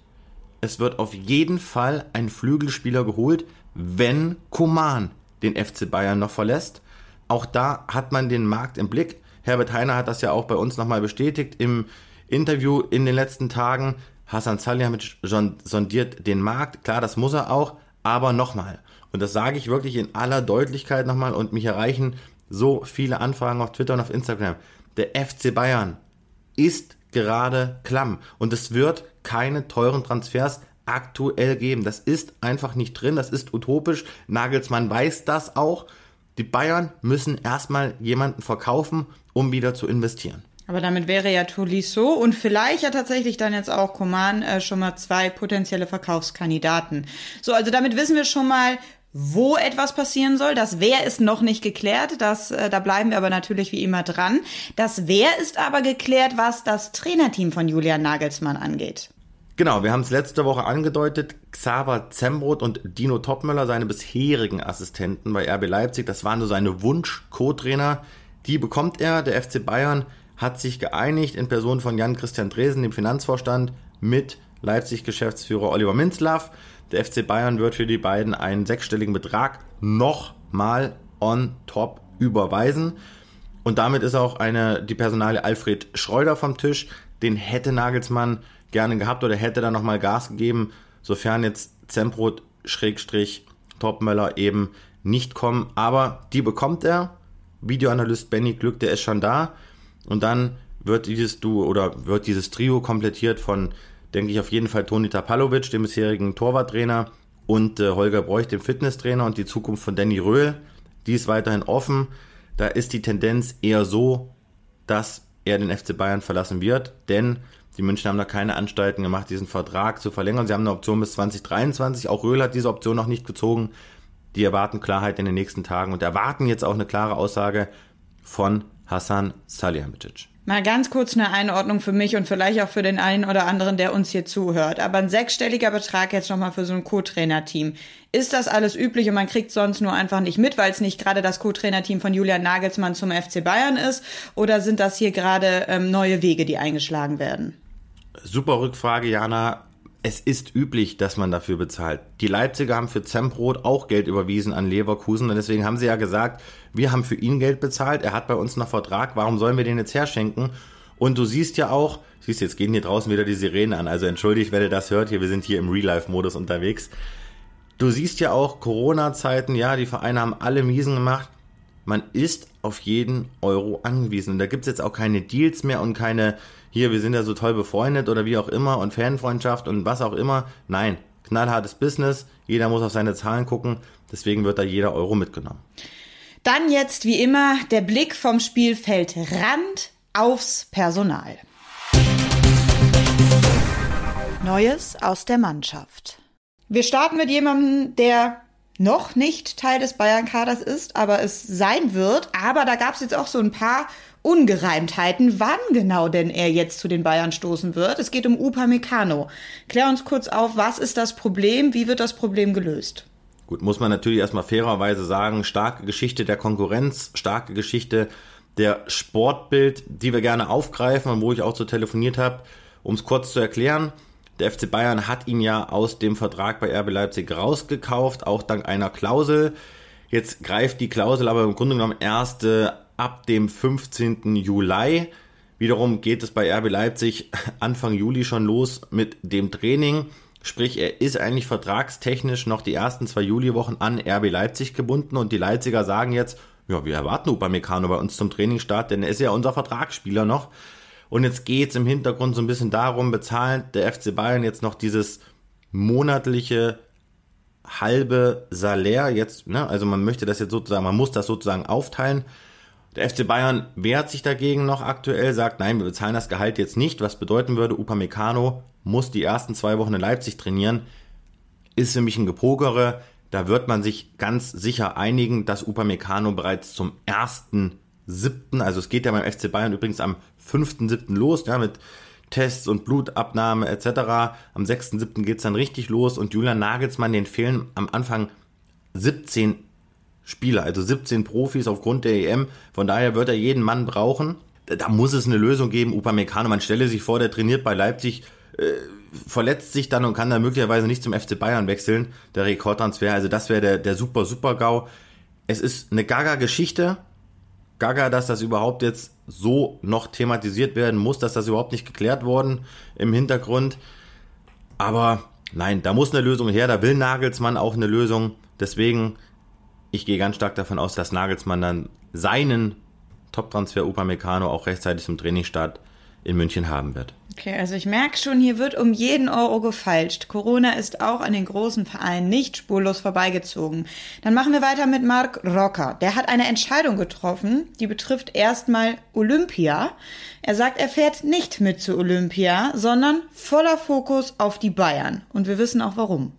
es wird auf jeden Fall ein Flügelspieler geholt, wenn Koman den FC Bayern noch verlässt. Auch da hat man den Markt im Blick. Herbert Heiner hat das ja auch bei uns nochmal bestätigt im Interview in den letzten Tagen. Hasan Salihamidzic sondiert den Markt. Klar, das muss er auch, aber nochmal. Und das sage ich wirklich in aller Deutlichkeit nochmal und mich erreichen so viele Anfragen auf Twitter und auf Instagram. Der FC Bayern ist gerade klamm und es wird keine teuren Transfers aktuell geben. Das ist einfach nicht drin, das ist utopisch. Nagelsmann weiß das auch. Die Bayern müssen erstmal jemanden verkaufen, um wieder zu investieren. Aber damit wäre ja Tolisso und vielleicht ja tatsächlich dann jetzt auch Coman äh, schon mal zwei potenzielle Verkaufskandidaten. So, also damit wissen wir schon mal, wo etwas passieren soll. Das Wer ist noch nicht geklärt. Das, äh, da bleiben wir aber natürlich wie immer dran. Das Wer ist aber geklärt, was das Trainerteam von Julian Nagelsmann angeht. Genau, wir haben es letzte Woche angedeutet. Xaver Zembrot und Dino Topmöller, seine bisherigen Assistenten bei RB Leipzig, das waren so seine Wunsch-Co-Trainer. Die bekommt er. Der FC Bayern hat sich geeinigt in Person von Jan-Christian Dresen, dem Finanzvorstand, mit Leipzig-Geschäftsführer Oliver Minzlaff. Der FC Bayern wird für die beiden einen sechsstelligen Betrag nochmal on top überweisen. Und damit ist auch eine, die Personalie Alfred Schreuder vom Tisch. Den hätte Nagelsmann gerne gehabt oder hätte da nochmal Gas gegeben, sofern jetzt Zembrot Schrägstrich Topmöller eben nicht kommen. Aber die bekommt er Videoanalyst Benny Glück, der ist schon da. Und dann wird dieses Duo oder wird dieses Trio komplettiert von, denke ich, auf jeden Fall Toni Tapalovic, dem bisherigen Torwarttrainer, und äh, Holger Bräuch, dem Fitnesstrainer. Und die Zukunft von Danny Röhl, die ist weiterhin offen. Da ist die Tendenz eher so, dass er den FC Bayern verlassen wird, denn die München haben da keine Anstalten gemacht, diesen Vertrag zu verlängern. Sie haben eine Option bis 2023. Auch Röhl hat diese Option noch nicht gezogen. Die erwarten Klarheit in den nächsten Tagen und erwarten jetzt auch eine klare Aussage von Hassan Salihamidzic. Mal ganz kurz eine Einordnung für mich und vielleicht auch für den einen oder anderen, der uns hier zuhört. Aber ein sechsstelliger Betrag jetzt nochmal für so ein Co-Trainer-Team. Ist das alles üblich und man kriegt sonst nur einfach nicht mit, weil es nicht gerade das Co-Trainer-Team von Julian Nagelsmann zum FC Bayern ist? Oder sind das hier gerade ähm, neue Wege, die eingeschlagen werden? Super Rückfrage, Jana. Es ist üblich, dass man dafür bezahlt. Die Leipziger haben für Zembrot auch Geld überwiesen an Leverkusen und deswegen haben sie ja gesagt, wir haben für ihn Geld bezahlt, er hat bei uns noch Vertrag, warum sollen wir den jetzt herschenken? Und du siehst ja auch, siehst jetzt gehen hier draußen wieder die Sirenen an, also entschuldigt, wenn ihr das hört, hier, wir sind hier im Real-Life-Modus unterwegs. Du siehst ja auch Corona-Zeiten, ja, die Vereine haben alle miesen gemacht. Man ist auf jeden Euro angewiesen. Und da gibt's jetzt auch keine Deals mehr und keine hier, wir sind ja so toll befreundet oder wie auch immer und Fanfreundschaft und was auch immer. Nein, knallhartes Business, jeder muss auf seine Zahlen gucken, deswegen wird da jeder Euro mitgenommen. Dann jetzt wie immer der Blick vom Spielfeld Rand aufs Personal. Neues aus der Mannschaft. Wir starten mit jemandem, der noch nicht Teil des Bayern-Kaders ist, aber es sein wird. Aber da gab es jetzt auch so ein paar Ungereimtheiten, wann genau denn er jetzt zu den Bayern stoßen wird. Es geht um Upamecano. Klär uns kurz auf, was ist das Problem, wie wird das Problem gelöst? Gut, muss man natürlich erstmal fairerweise sagen, starke Geschichte der Konkurrenz, starke Geschichte der Sportbild, die wir gerne aufgreifen und wo ich auch so telefoniert habe, um es kurz zu erklären. Der FC Bayern hat ihn ja aus dem Vertrag bei RB Leipzig rausgekauft, auch dank einer Klausel. Jetzt greift die Klausel aber im Grunde genommen erst äh, ab dem 15. Juli. Wiederum geht es bei RB Leipzig [LAUGHS] Anfang Juli schon los mit dem Training. Sprich, er ist eigentlich vertragstechnisch noch die ersten zwei Juliwochen an RB Leipzig gebunden und die Leipziger sagen jetzt, ja, wir erwarten Upamecano bei uns zum Trainingsstart, denn er ist ja unser Vertragsspieler noch. Und jetzt geht es im Hintergrund so ein bisschen darum, bezahlt der FC Bayern jetzt noch dieses monatliche halbe Salär jetzt, ne? Also man möchte das jetzt sozusagen, man muss das sozusagen aufteilen. Der FC Bayern wehrt sich dagegen noch aktuell, sagt, nein, wir bezahlen das Gehalt jetzt nicht, was bedeuten würde, Upamecano muss die ersten zwei Wochen in Leipzig trainieren, ist für mich ein Gepokere. Da wird man sich ganz sicher einigen, dass Upamecano bereits zum ersten siebten, also es geht ja beim FC Bayern übrigens am fünften siebten los, ja, mit Tests und Blutabnahme etc. Am sechsten siebten geht's dann richtig los und Julian Nagelsmann, den fehlen am Anfang 17 Spieler, also 17 Profis aufgrund der EM. Von daher wird er jeden Mann brauchen. Da muss es eine Lösung geben. Upamecano, man stelle sich vor, der trainiert bei Leipzig, äh, verletzt sich dann und kann dann möglicherweise nicht zum FC Bayern wechseln. Der Rekordtransfer, also das wäre der, der super, super GAU. Es ist eine Gaga-Geschichte. Gaga, dass das überhaupt jetzt so noch thematisiert werden muss, dass das überhaupt nicht geklärt worden im Hintergrund. Aber nein, da muss eine Lösung her, da will Nagelsmann auch eine Lösung. Deswegen ich gehe ganz stark davon aus, dass Nagelsmann dann seinen Top-Transfer Upamecano auch rechtzeitig zum Trainingsstart in München haben wird. Okay, also ich merke schon, hier wird um jeden Euro gefeilscht. Corona ist auch an den großen Vereinen nicht spurlos vorbeigezogen. Dann machen wir weiter mit Marc Rocker. Der hat eine Entscheidung getroffen, die betrifft erstmal Olympia. Er sagt, er fährt nicht mit zu Olympia, sondern voller Fokus auf die Bayern. Und wir wissen auch warum.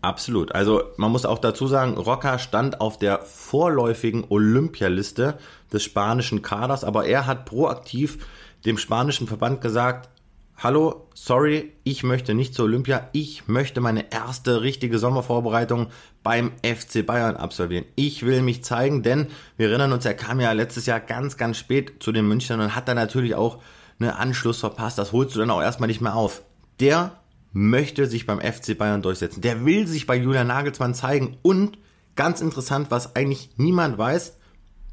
Absolut. Also man muss auch dazu sagen, Rocker stand auf der vorläufigen Olympialiste des spanischen Kaders, aber er hat proaktiv dem spanischen Verband gesagt, hallo, sorry, ich möchte nicht zur Olympia, ich möchte meine erste richtige Sommervorbereitung beim FC Bayern absolvieren. Ich will mich zeigen, denn wir erinnern uns, er kam ja letztes Jahr ganz, ganz spät zu den Münchnern und hat dann natürlich auch einen Anschluss verpasst. Das holst du dann auch erstmal nicht mehr auf. Der möchte sich beim FC Bayern durchsetzen. Der will sich bei Julian Nagelsmann zeigen und ganz interessant, was eigentlich niemand weiß,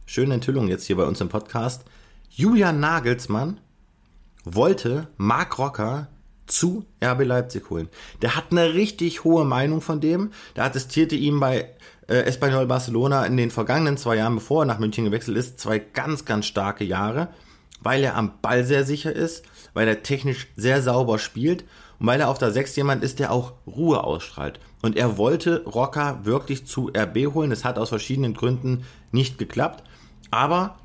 schöne Enthüllung jetzt hier bei uns im Podcast, Julian Nagelsmann wollte Mark Rocker zu RB Leipzig holen. Der hat eine richtig hohe Meinung von dem. Der attestierte ihm bei äh, Espanyol Barcelona in den vergangenen zwei Jahren, bevor er nach München gewechselt ist, zwei ganz, ganz starke Jahre, weil er am Ball sehr sicher ist, weil er technisch sehr sauber spielt und weil er auf der Sechs jemand ist, der auch Ruhe ausstrahlt. Und er wollte Rocker wirklich zu RB holen. Es hat aus verschiedenen Gründen nicht geklappt. Aber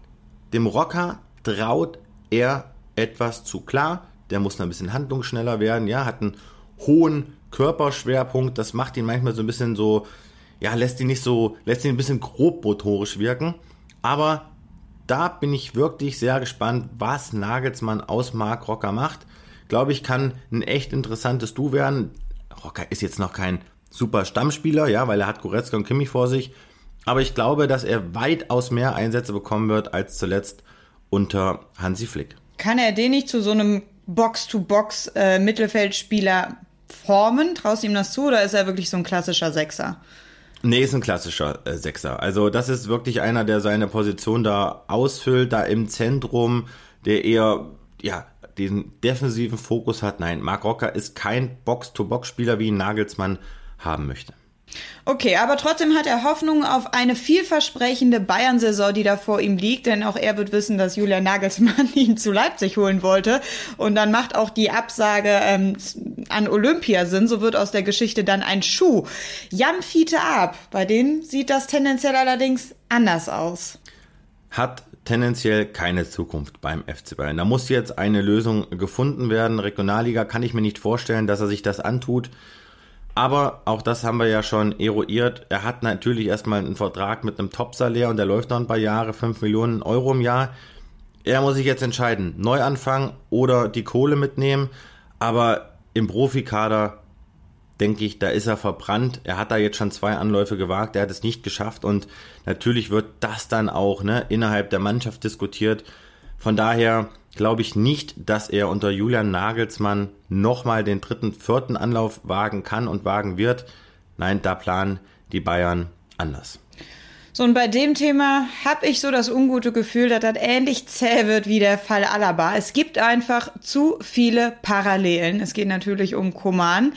dem Rocker traut er etwas zu klar. Der muss noch ein bisschen handlungsschneller werden. Ja, hat einen hohen Körperschwerpunkt. Das macht ihn manchmal so ein bisschen so, ja, lässt ihn nicht so, lässt ihn ein bisschen grobmotorisch wirken. Aber da bin ich wirklich sehr gespannt, was Nagelsmann aus Mark Rocker macht. Glaube ich, kann ein echt interessantes Du werden. Rocker ist jetzt noch kein super Stammspieler, ja, weil er hat Goretzka und Kimmich vor sich. Aber ich glaube, dass er weitaus mehr Einsätze bekommen wird als zuletzt unter Hansi Flick. Kann er den nicht zu so einem Box-to-Box-Mittelfeldspieler äh, formen? Traust du ihm das zu oder ist er wirklich so ein klassischer Sechser? Nee, ist ein klassischer äh, Sechser. Also das ist wirklich einer, der seine Position da ausfüllt, da im Zentrum, der eher, ja, den defensiven Fokus hat. Nein, Marc Rocker ist kein Box-to-Box-Spieler, wie ihn Nagelsmann haben möchte. Okay, aber trotzdem hat er Hoffnung auf eine vielversprechende Bayern-Saison, die da vor ihm liegt, denn auch er wird wissen, dass Julian Nagelsmann [LAUGHS] ihn zu Leipzig holen wollte. Und dann macht auch die Absage ähm, an Olympia Sinn, so wird aus der Geschichte dann ein Schuh. Jan Fiete ab, bei denen sieht das tendenziell allerdings anders aus. Hat tendenziell keine Zukunft beim FC Bayern. Da muss jetzt eine Lösung gefunden werden. Regionalliga kann ich mir nicht vorstellen, dass er sich das antut. Aber auch das haben wir ja schon eruiert. Er hat natürlich erstmal einen Vertrag mit einem Top-Salär und der läuft noch ein paar Jahre, 5 Millionen Euro im Jahr. Er muss sich jetzt entscheiden, neu anfangen oder die Kohle mitnehmen. Aber im Profikader denke ich, da ist er verbrannt. Er hat da jetzt schon zwei Anläufe gewagt, er hat es nicht geschafft und natürlich wird das dann auch ne, innerhalb der Mannschaft diskutiert. Von daher glaube ich nicht, dass er unter Julian Nagelsmann nochmal den dritten, vierten Anlauf wagen kann und wagen wird. Nein, da planen die Bayern anders. So, und bei dem Thema habe ich so das ungute Gefühl, dass das ähnlich zäh wird wie der Fall Alaba. Es gibt einfach zu viele Parallelen. Es geht natürlich um Koman.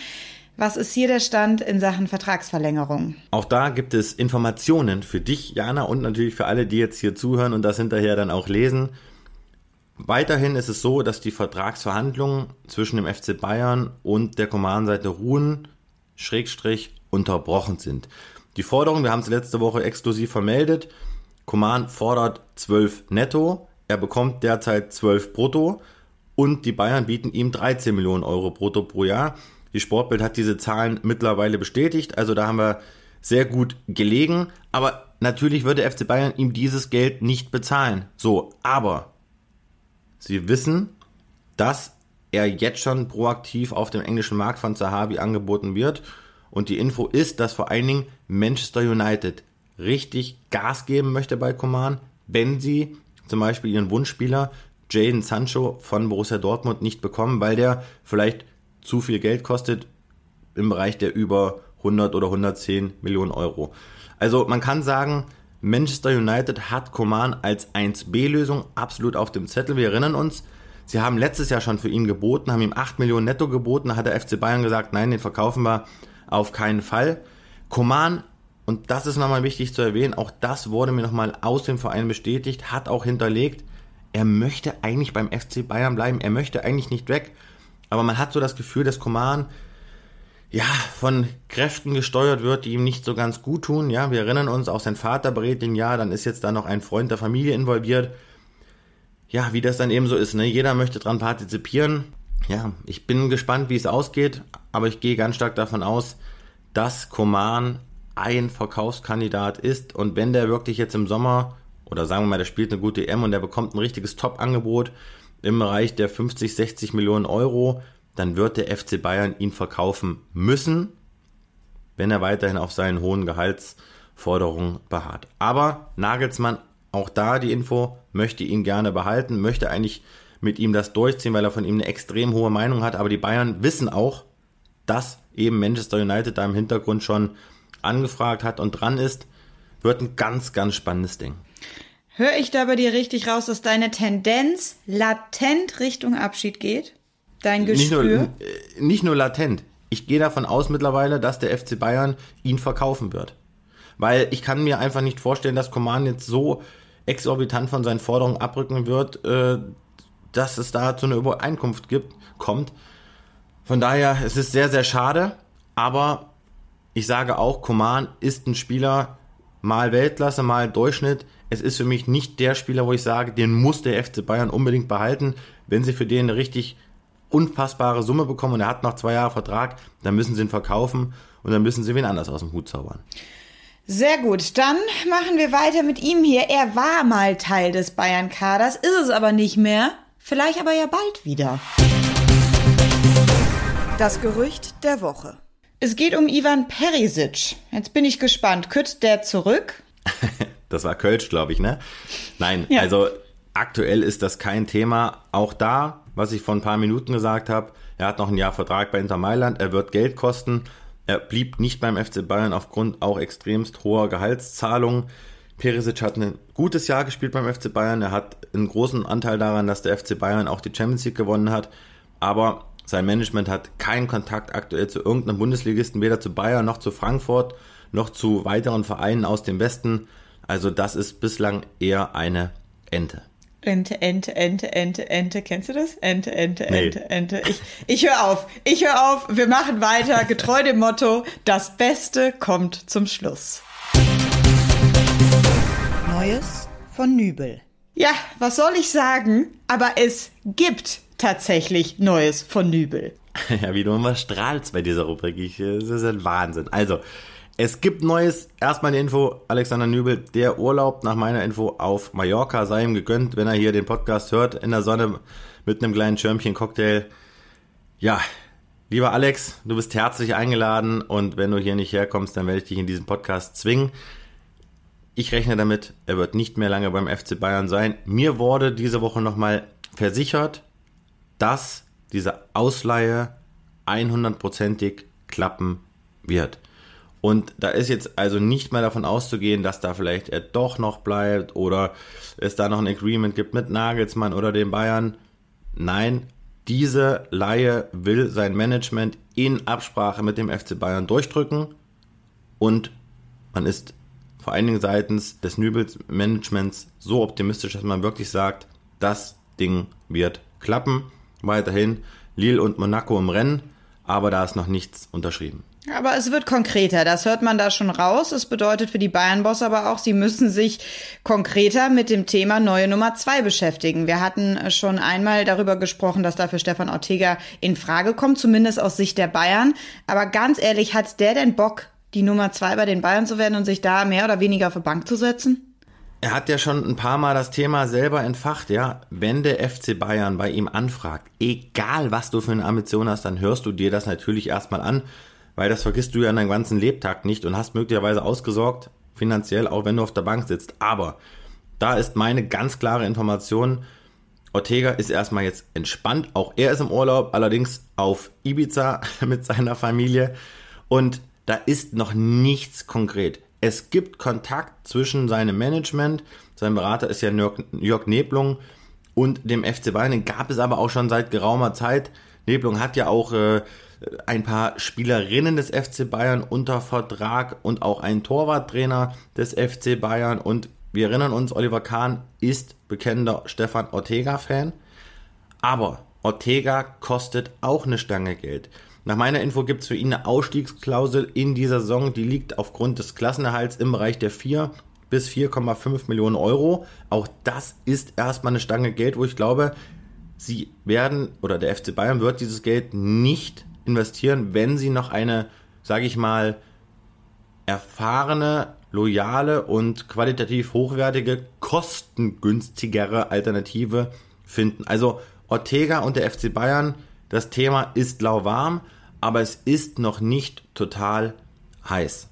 Was ist hier der Stand in Sachen Vertragsverlängerung? Auch da gibt es Informationen für dich, Jana, und natürlich für alle, die jetzt hier zuhören und das hinterher dann auch lesen. Weiterhin ist es so, dass die Vertragsverhandlungen zwischen dem FC Bayern und der Command-Seite ruhen, Schrägstrich, unterbrochen sind. Die Forderung, wir haben es letzte Woche exklusiv vermeldet, Command fordert 12 netto, er bekommt derzeit 12 brutto und die Bayern bieten ihm 13 Millionen Euro brutto pro Jahr. Die Sportbild hat diese Zahlen mittlerweile bestätigt, also da haben wir sehr gut gelegen, aber natürlich würde FC Bayern ihm dieses Geld nicht bezahlen. So, aber Sie wissen, dass er jetzt schon proaktiv auf dem englischen Markt von Zahavi angeboten wird. Und die Info ist, dass vor allen Dingen Manchester United richtig Gas geben möchte bei Coman, wenn sie zum Beispiel ihren Wunschspieler Jaden Sancho von Borussia Dortmund nicht bekommen, weil der vielleicht zu viel Geld kostet im Bereich der über 100 oder 110 Millionen Euro. Also man kann sagen, Manchester United hat Coman als 1B-Lösung absolut auf dem Zettel. Wir erinnern uns, sie haben letztes Jahr schon für ihn geboten, haben ihm 8 Millionen netto geboten, da hat der FC Bayern gesagt, nein, den verkaufen wir auf keinen Fall. Coman, und das ist nochmal wichtig zu erwähnen, auch das wurde mir nochmal aus dem Verein bestätigt, hat auch hinterlegt, er möchte eigentlich beim FC Bayern bleiben, er möchte eigentlich nicht weg. Aber man hat so das Gefühl, dass Coman ja, von Kräften gesteuert wird, die ihm nicht so ganz gut tun. Ja, wir erinnern uns, auch sein Vater berät ihn ja, dann ist jetzt da noch ein Freund der Familie involviert. Ja, wie das dann eben so ist, ne? Jeder möchte dran partizipieren. Ja, ich bin gespannt, wie es ausgeht, aber ich gehe ganz stark davon aus, dass Koman ein Verkaufskandidat ist und wenn der wirklich jetzt im Sommer oder sagen wir mal, der spielt eine gute M und der bekommt ein richtiges Top-Angebot im Bereich der 50, 60 Millionen Euro, dann wird der FC Bayern ihn verkaufen müssen, wenn er weiterhin auf seinen hohen Gehaltsforderungen beharrt. Aber Nagelsmann, auch da die Info, möchte ihn gerne behalten, möchte eigentlich mit ihm das durchziehen, weil er von ihm eine extrem hohe Meinung hat. Aber die Bayern wissen auch, dass eben Manchester United da im Hintergrund schon angefragt hat und dran ist. Wird ein ganz, ganz spannendes Ding. Höre ich da bei dir richtig raus, dass deine Tendenz latent Richtung Abschied geht? Dein nicht nur, Gespür? äh, nicht nur latent. Ich gehe davon aus mittlerweile, dass der FC Bayern ihn verkaufen wird. Weil ich kann mir einfach nicht vorstellen, dass Coman jetzt so exorbitant von seinen Forderungen abrücken wird, äh, dass es da zu einer Übereinkunft gibt, kommt. Von daher, es ist sehr, sehr schade, aber ich sage auch, Coman ist ein Spieler, mal Weltklasse, mal Durchschnitt. Es ist für mich nicht der Spieler, wo ich sage, den muss der FC Bayern unbedingt behalten. Wenn sie für den eine richtig unfassbare Summe bekommen und er hat noch zwei Jahre Vertrag, dann müssen sie ihn verkaufen und dann müssen sie wen anders aus dem Hut zaubern. Sehr gut, dann machen wir weiter mit ihm hier. Er war mal Teil des Bayern-Kaders, ist es aber nicht mehr. Vielleicht aber ja bald wieder. Das Gerücht der Woche. Es geht um Ivan Perisic. Jetzt bin ich gespannt. Kütt der zurück? [LAUGHS] Das war Kölsch, glaube ich, ne? Nein, Ja. also aktuell ist das kein Thema. Auch da, was ich vor ein paar Minuten gesagt habe, er hat noch ein Jahr Vertrag bei Inter Mailand, er wird Geld kosten. Er blieb nicht beim FC Bayern aufgrund auch extremst hoher Gehaltszahlungen. Perisic hat ein gutes Jahr gespielt beim FC Bayern. Er hat einen großen Anteil daran, dass der FC Bayern auch die Champions League gewonnen hat. Aber sein Management hat keinen Kontakt aktuell zu irgendeinem Bundesligisten, weder zu Bayern noch zu Frankfurt noch zu weiteren Vereinen aus dem Westen. Also das ist bislang eher eine Ente. Ente, Ente, Ente, Ente, Ente. Kennst du das? Ente, Ente, Nee. Ente, Ente. Ich, ich höre auf. Ich höre auf. Wir machen weiter. [LAUGHS] Getreu dem Motto, das Beste kommt zum Schluss. Neues von Nübel. Ja, was soll ich sagen? Aber es gibt tatsächlich Neues von Nübel. [LAUGHS] Ja, wie du immer strahlst bei dieser Rubrik. Ich, äh, das ist ein Wahnsinn. Also, es gibt Neues. Erstmal eine Info. Alexander Nübel, der Urlaub nach meiner Info auf Mallorca sei ihm gegönnt, wenn er hier den Podcast hört, in der Sonne mit einem kleinen Schirmchen Cocktail. Ja, lieber Alex, du bist herzlich eingeladen und wenn du hier nicht herkommst, dann werde ich dich in diesem Podcast zwingen. Ich rechne damit, er wird nicht mehr lange beim FC Bayern sein. Mir wurde diese Woche nochmal versichert, dass diese Ausleihe 100%ig klappen wird. Und da ist jetzt also nicht mehr davon auszugehen, dass da vielleicht er doch noch bleibt oder es da noch ein Agreement gibt mit Nagelsmann oder den Bayern. Nein, diese Laie will sein Management in Absprache mit dem FC Bayern durchdrücken und man ist vor allen Dingen seitens des Nübels Managements so optimistisch, dass man wirklich sagt, das Ding wird klappen. Weiterhin Lille und Monaco im Rennen, aber da ist noch nichts unterschrieben. Aber es wird konkreter, das hört man da schon raus. Es bedeutet für die Bayern-Boss aber auch, sie müssen sich konkreter mit dem Thema neue Nummer zwei beschäftigen. Wir hatten äh, schon einmal darüber gesprochen, dass dafür Stefan Ortega in Frage kommt, zumindest aus Sicht der Bayern. Aber ganz ehrlich, hat der denn Bock, die Nummer zwei bei den Bayern zu werden und sich da mehr oder weniger auf die Bank zu setzen? Er hat ja schon ein paar Mal das Thema selber entfacht, ja. Wenn der FC Bayern bei ihm anfragt, egal was du für eine Ambition hast, dann hörst du dir das natürlich erstmal an, weil das vergisst du ja in deinem ganzen Lebtag nicht und hast möglicherweise ausgesorgt, finanziell, auch wenn du auf der Bank sitzt. Aber da ist meine ganz klare Information, Ortega ist erstmal jetzt entspannt, auch er ist im Urlaub, allerdings auf Ibiza [LAUGHS] mit seiner Familie und da ist noch nichts konkret. Es gibt Kontakt zwischen seinem Management, sein Berater ist ja Jörg, Jörg Neblung und dem FC Bayern, den gab es aber auch schon seit geraumer Zeit. Neblung hat ja auch äh, ein paar Spielerinnen des FC Bayern unter Vertrag und auch einen Torwarttrainer des FC Bayern und wir erinnern uns, Oliver Kahn ist bekennender Stefan Ortega-Fan, aber Ortega kostet auch eine Stange Geld. Nach meiner Info gibt es für ihn eine Ausstiegsklausel in dieser Saison, die liegt aufgrund des Klassenerhalts im Bereich der 4 bis 4,5 Millionen Euro. Auch das ist erstmal eine Stange Geld, wo ich glaube, sie werden oder der FC Bayern wird dieses Geld nicht investieren, wenn sie noch eine, sage ich mal, erfahrene, loyale und qualitativ hochwertige, kostengünstigere Alternative finden. Also Ortega und der FC Bayern, das Thema ist lauwarm, aber es ist noch nicht total heiß.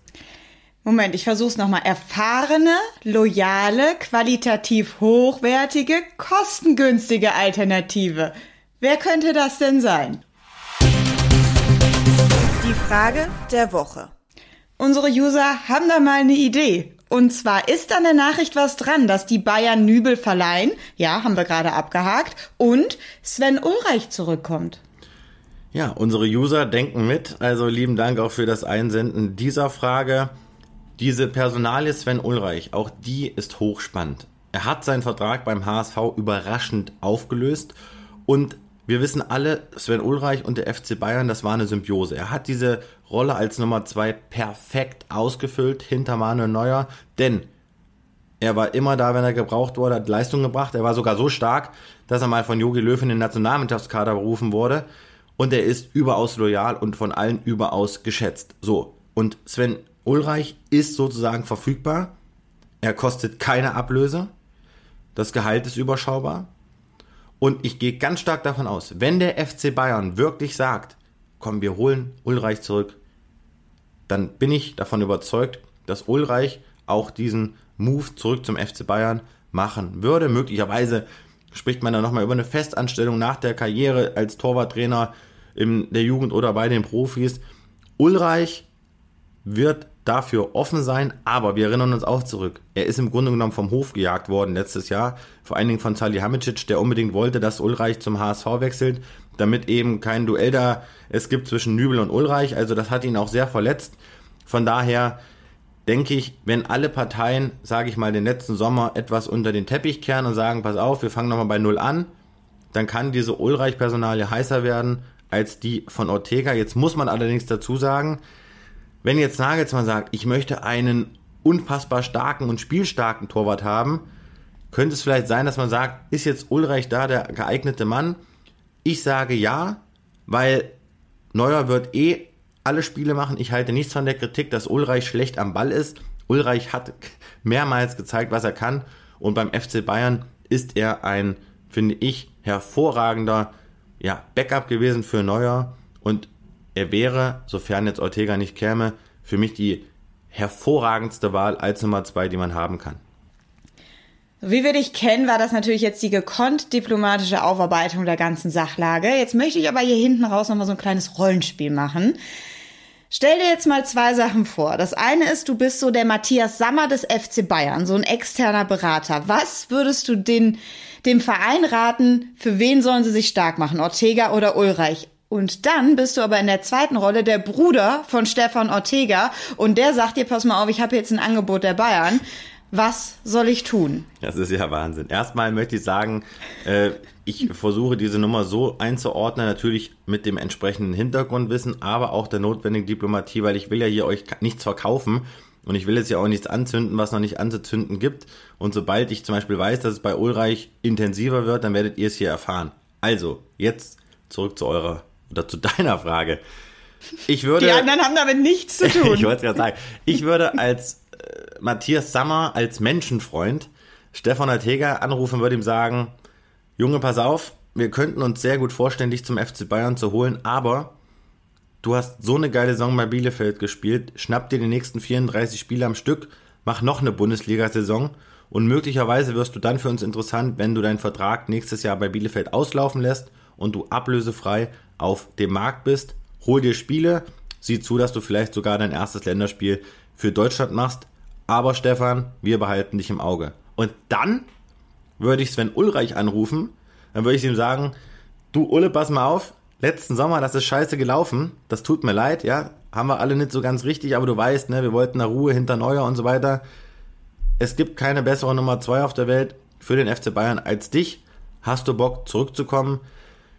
Moment, ich versuch's nochmal. Erfahrene, loyale, qualitativ hochwertige, kostengünstige Alternative. Wer könnte das denn sein? Frage der Woche. Unsere User haben da mal eine Idee. Und zwar ist an der Nachricht was dran, dass die Bayern Nübel verleihen. Ja, haben wir gerade abgehakt. Und Sven Ulreich zurückkommt. Ja, unsere User denken mit. Also lieben Dank auch für das Einsenden dieser Frage. Diese Personalie Sven Ulreich, auch die ist hochspannend. Er hat seinen Vertrag beim HSV überraschend aufgelöst und wir wissen alle, Sven Ulreich und der FC Bayern, das war eine Symbiose. Er hat diese Rolle als Nummer zwei perfekt ausgefüllt hinter Manuel Neuer, denn er war immer da, wenn er gebraucht wurde, hat Leistung gebracht. Er war sogar so stark, dass er mal von Jogi Löw in den Nationalmannschaftskader berufen wurde. Und er ist überaus loyal und von allen überaus geschätzt. So. Und Sven Ulreich ist sozusagen verfügbar. Er kostet keine Ablöse. Das Gehalt ist überschaubar. Und ich gehe ganz stark davon aus, wenn der FC Bayern wirklich sagt, komm, wir holen Ulreich zurück, dann bin ich davon überzeugt, dass Ulreich auch diesen Move zurück zum FC Bayern machen würde. Möglicherweise spricht man dann nochmal über eine Festanstellung nach der Karriere als Torwarttrainer in der Jugend oder bei den Profis. Ulreich wird dafür offen sein, aber wir erinnern uns auch zurück. Er ist im Grunde genommen vom Hof gejagt worden letztes Jahr, vor allen Dingen von Salihamidzic, der unbedingt wollte, dass Ulreich zum HSV wechselt, damit eben kein Duell da es gibt zwischen Nübel und Ulreich. Also das hat ihn auch sehr verletzt. Von daher denke ich, wenn alle Parteien, sage ich mal, den letzten Sommer etwas unter den Teppich kehren und sagen, pass auf, wir fangen nochmal bei Null an, dann kann diese Ulreich-Personalie heißer werden als die von Ortega. Jetzt muss man allerdings dazu sagen, wenn jetzt Nagelsmann sagt, ich möchte einen unfassbar starken und spielstarken Torwart haben, könnte es vielleicht sein, dass man sagt, ist jetzt Ulreich da der geeignete Mann? Ich sage ja, weil Neuer wird eh alle Spiele machen. Ich halte nichts von der Kritik, dass Ulreich schlecht am Ball ist. Ulreich hat mehrmals gezeigt, was er kann. Und beim FC Bayern ist er ein, finde ich, hervorragender ja, Backup gewesen für Neuer. Und er wäre, sofern jetzt Ortega nicht käme, für mich die hervorragendste Wahl als Nummer zwei, die man haben kann. Wie wir dich kennen, war das natürlich jetzt die gekonnt diplomatische Aufarbeitung der ganzen Sachlage. Jetzt möchte ich aber hier hinten raus nochmal so ein kleines Rollenspiel machen. Stell dir jetzt mal zwei Sachen vor. Das eine ist, du bist so der Matthias Sammer des FC Bayern, so ein externer Berater. Was würdest du den, dem Verein raten, für wen sollen sie sich stark machen? Ortega oder Ulreich? Und dann bist du aber in der zweiten Rolle der Bruder von Stefan Ortega und der sagt dir, pass mal auf, ich habe jetzt ein Angebot der Bayern. Was soll ich tun? Das ist ja Wahnsinn. Erstmal möchte ich sagen, äh, ich versuche diese Nummer so einzuordnen, natürlich mit dem entsprechenden Hintergrundwissen, aber auch der notwendigen Diplomatie, weil ich will ja hier euch nichts verkaufen und ich will jetzt ja auch nichts anzünden, was noch nicht anzuzünden gibt. Und sobald ich zum Beispiel weiß, dass es bei Ulreich intensiver wird, dann werdet ihr es hier erfahren. Also, jetzt zurück zu eurer oder zu deiner Frage. Ich würde, Die anderen haben damit nichts zu [LAUGHS] tun. ich wollte es gerade sagen. Ich würde als äh, Matthias Sammer, als Menschenfreund, Stefan Ortega anrufen, würde ihm sagen, Junge, pass auf, wir könnten uns sehr gut vorstellen, dich zum FC Bayern zu holen, aber du hast so eine geile Saison bei Bielefeld gespielt, schnapp dir die nächsten 34 Spiele am Stück, mach noch eine Bundesliga-Saison und möglicherweise wirst du dann für uns interessant, wenn du deinen Vertrag nächstes Jahr bei Bielefeld auslaufen lässt und du ablösefrei auf dem Markt bist. Hol dir Spiele, sieh zu, dass du vielleicht sogar dein erstes Länderspiel für Deutschland machst. Aber Stefan, wir behalten dich im Auge. Und dann würde ich Sven Ulreich anrufen, dann würde ich ihm sagen, du Ulle, pass mal auf, letzten Sommer, das ist scheiße gelaufen, das tut mir leid, ja, haben wir alle nicht so ganz richtig, aber du weißt, ne, wir wollten da Ruhe hinter Neuer und so weiter. Es gibt keine bessere Nummer zwei auf der Welt für den FC Bayern als dich. Hast du Bock zurückzukommen?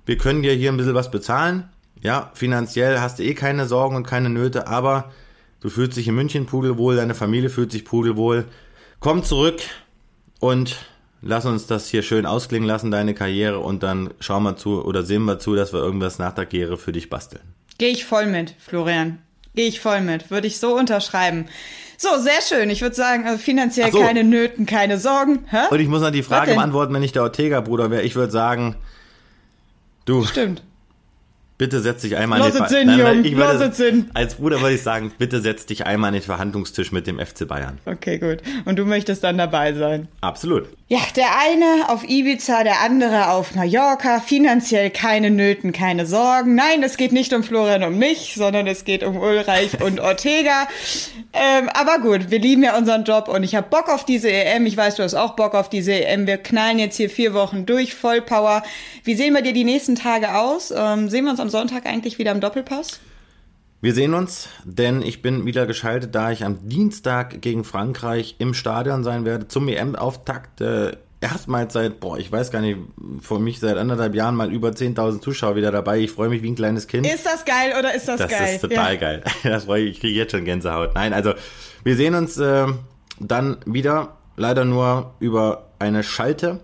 Wir können dir hier ein bisschen was bezahlen. Ja, finanziell hast du eh keine Sorgen und keine Nöte, aber du fühlst dich in München pudelwohl, deine Familie fühlt sich pudelwohl. Komm zurück und lass uns das hier schön ausklingen lassen, deine Karriere, und dann schauen wir zu oder sehen wir zu, dass wir irgendwas nach der Karriere für dich basteln. Gehe ich voll mit, Florian. Gehe ich voll mit. Würde ich so unterschreiben. So, sehr schön. Ich würde sagen, also finanziell so. keine Nöten, keine Sorgen. Hä? Und ich muss noch die Frage beantworten, wenn ich der Ortega-Bruder wäre. Ich würde sagen, du, Stimmt. Bitte setz dich einmal Lass an den Sinn, Nein, nein, ich würde-. Als Bruder würde ich sagen, bitte setz dich einmal an den Verhandlungstisch mit dem FC Bayern. Okay, gut. Und du möchtest dann dabei sein. Absolut. Ja, der eine auf Ibiza, der andere auf Mallorca. Finanziell keine Nöten, keine Sorgen. Nein, es geht nicht um Florian und mich, sondern es geht um Ulreich und [LAUGHS] Ortega. Ähm, aber gut, wir lieben ja unseren Job und ich habe Bock auf diese EM. Ich weiß, du hast auch Bock auf diese EM. Wir knallen jetzt hier vier Wochen durch, Vollpower. Wie sehen wir dir die nächsten Tage aus? Ähm, sehen wir uns am Sonntag eigentlich wieder im Doppelpass? Wir sehen uns, denn ich bin wieder geschaltet, da ich am Dienstag gegen Frankreich im Stadion sein werde zum EM-Auftakt. Äh, erstmals seit, boah, ich weiß gar nicht, vor mich seit anderthalb Jahren mal über 10.000 Zuschauer wieder dabei. Ich freue mich wie ein kleines Kind. Ist das geil oder ist das, das geil? Das ist total ja. geil. [LAUGHS] Das freue ich, ich kriege jetzt schon Gänsehaut. Nein, also wir sehen uns äh, dann wieder, leider nur über eine Schalte.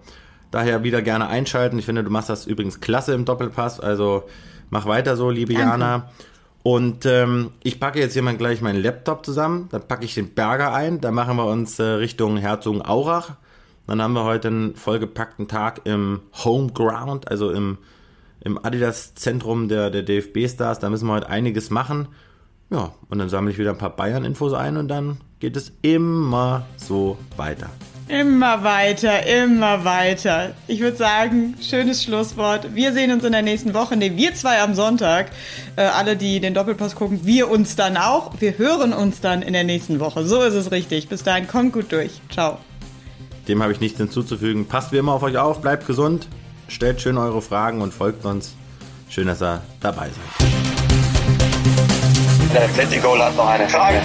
Daher wieder gerne einschalten. Ich finde, du machst das übrigens klasse im Doppelpass. Also mach weiter so, liebe Danke. Jana. Und ähm, ich packe jetzt hier mal gleich meinen Laptop zusammen, dann packe ich den Berger ein, dann machen wir uns äh, Richtung Herzogenaurach. Dann haben wir heute einen vollgepackten Tag im Homeground, also im, im Adidas-Zentrum der, der DFB-Stars. Da müssen wir heute einiges machen. Ja, und dann sammle ich wieder ein paar Bayern-Infos ein und dann geht es immer so weiter. Immer weiter, immer weiter. Ich würde sagen, schönes Schlusswort. Wir sehen uns in der nächsten Woche. Ne, wir zwei am Sonntag. Äh, alle, die den Doppelpass gucken, wir uns dann auch. Wir hören uns dann in der nächsten Woche. So ist es richtig. Bis dahin, kommt gut durch. Ciao. Dem habe ich nichts hinzuzufügen. Passt wie immer auf euch auf, bleibt gesund, stellt schön eure Fragen und folgt uns. Schön, dass ihr dabei seid. Der Atletico hat noch eine Frage.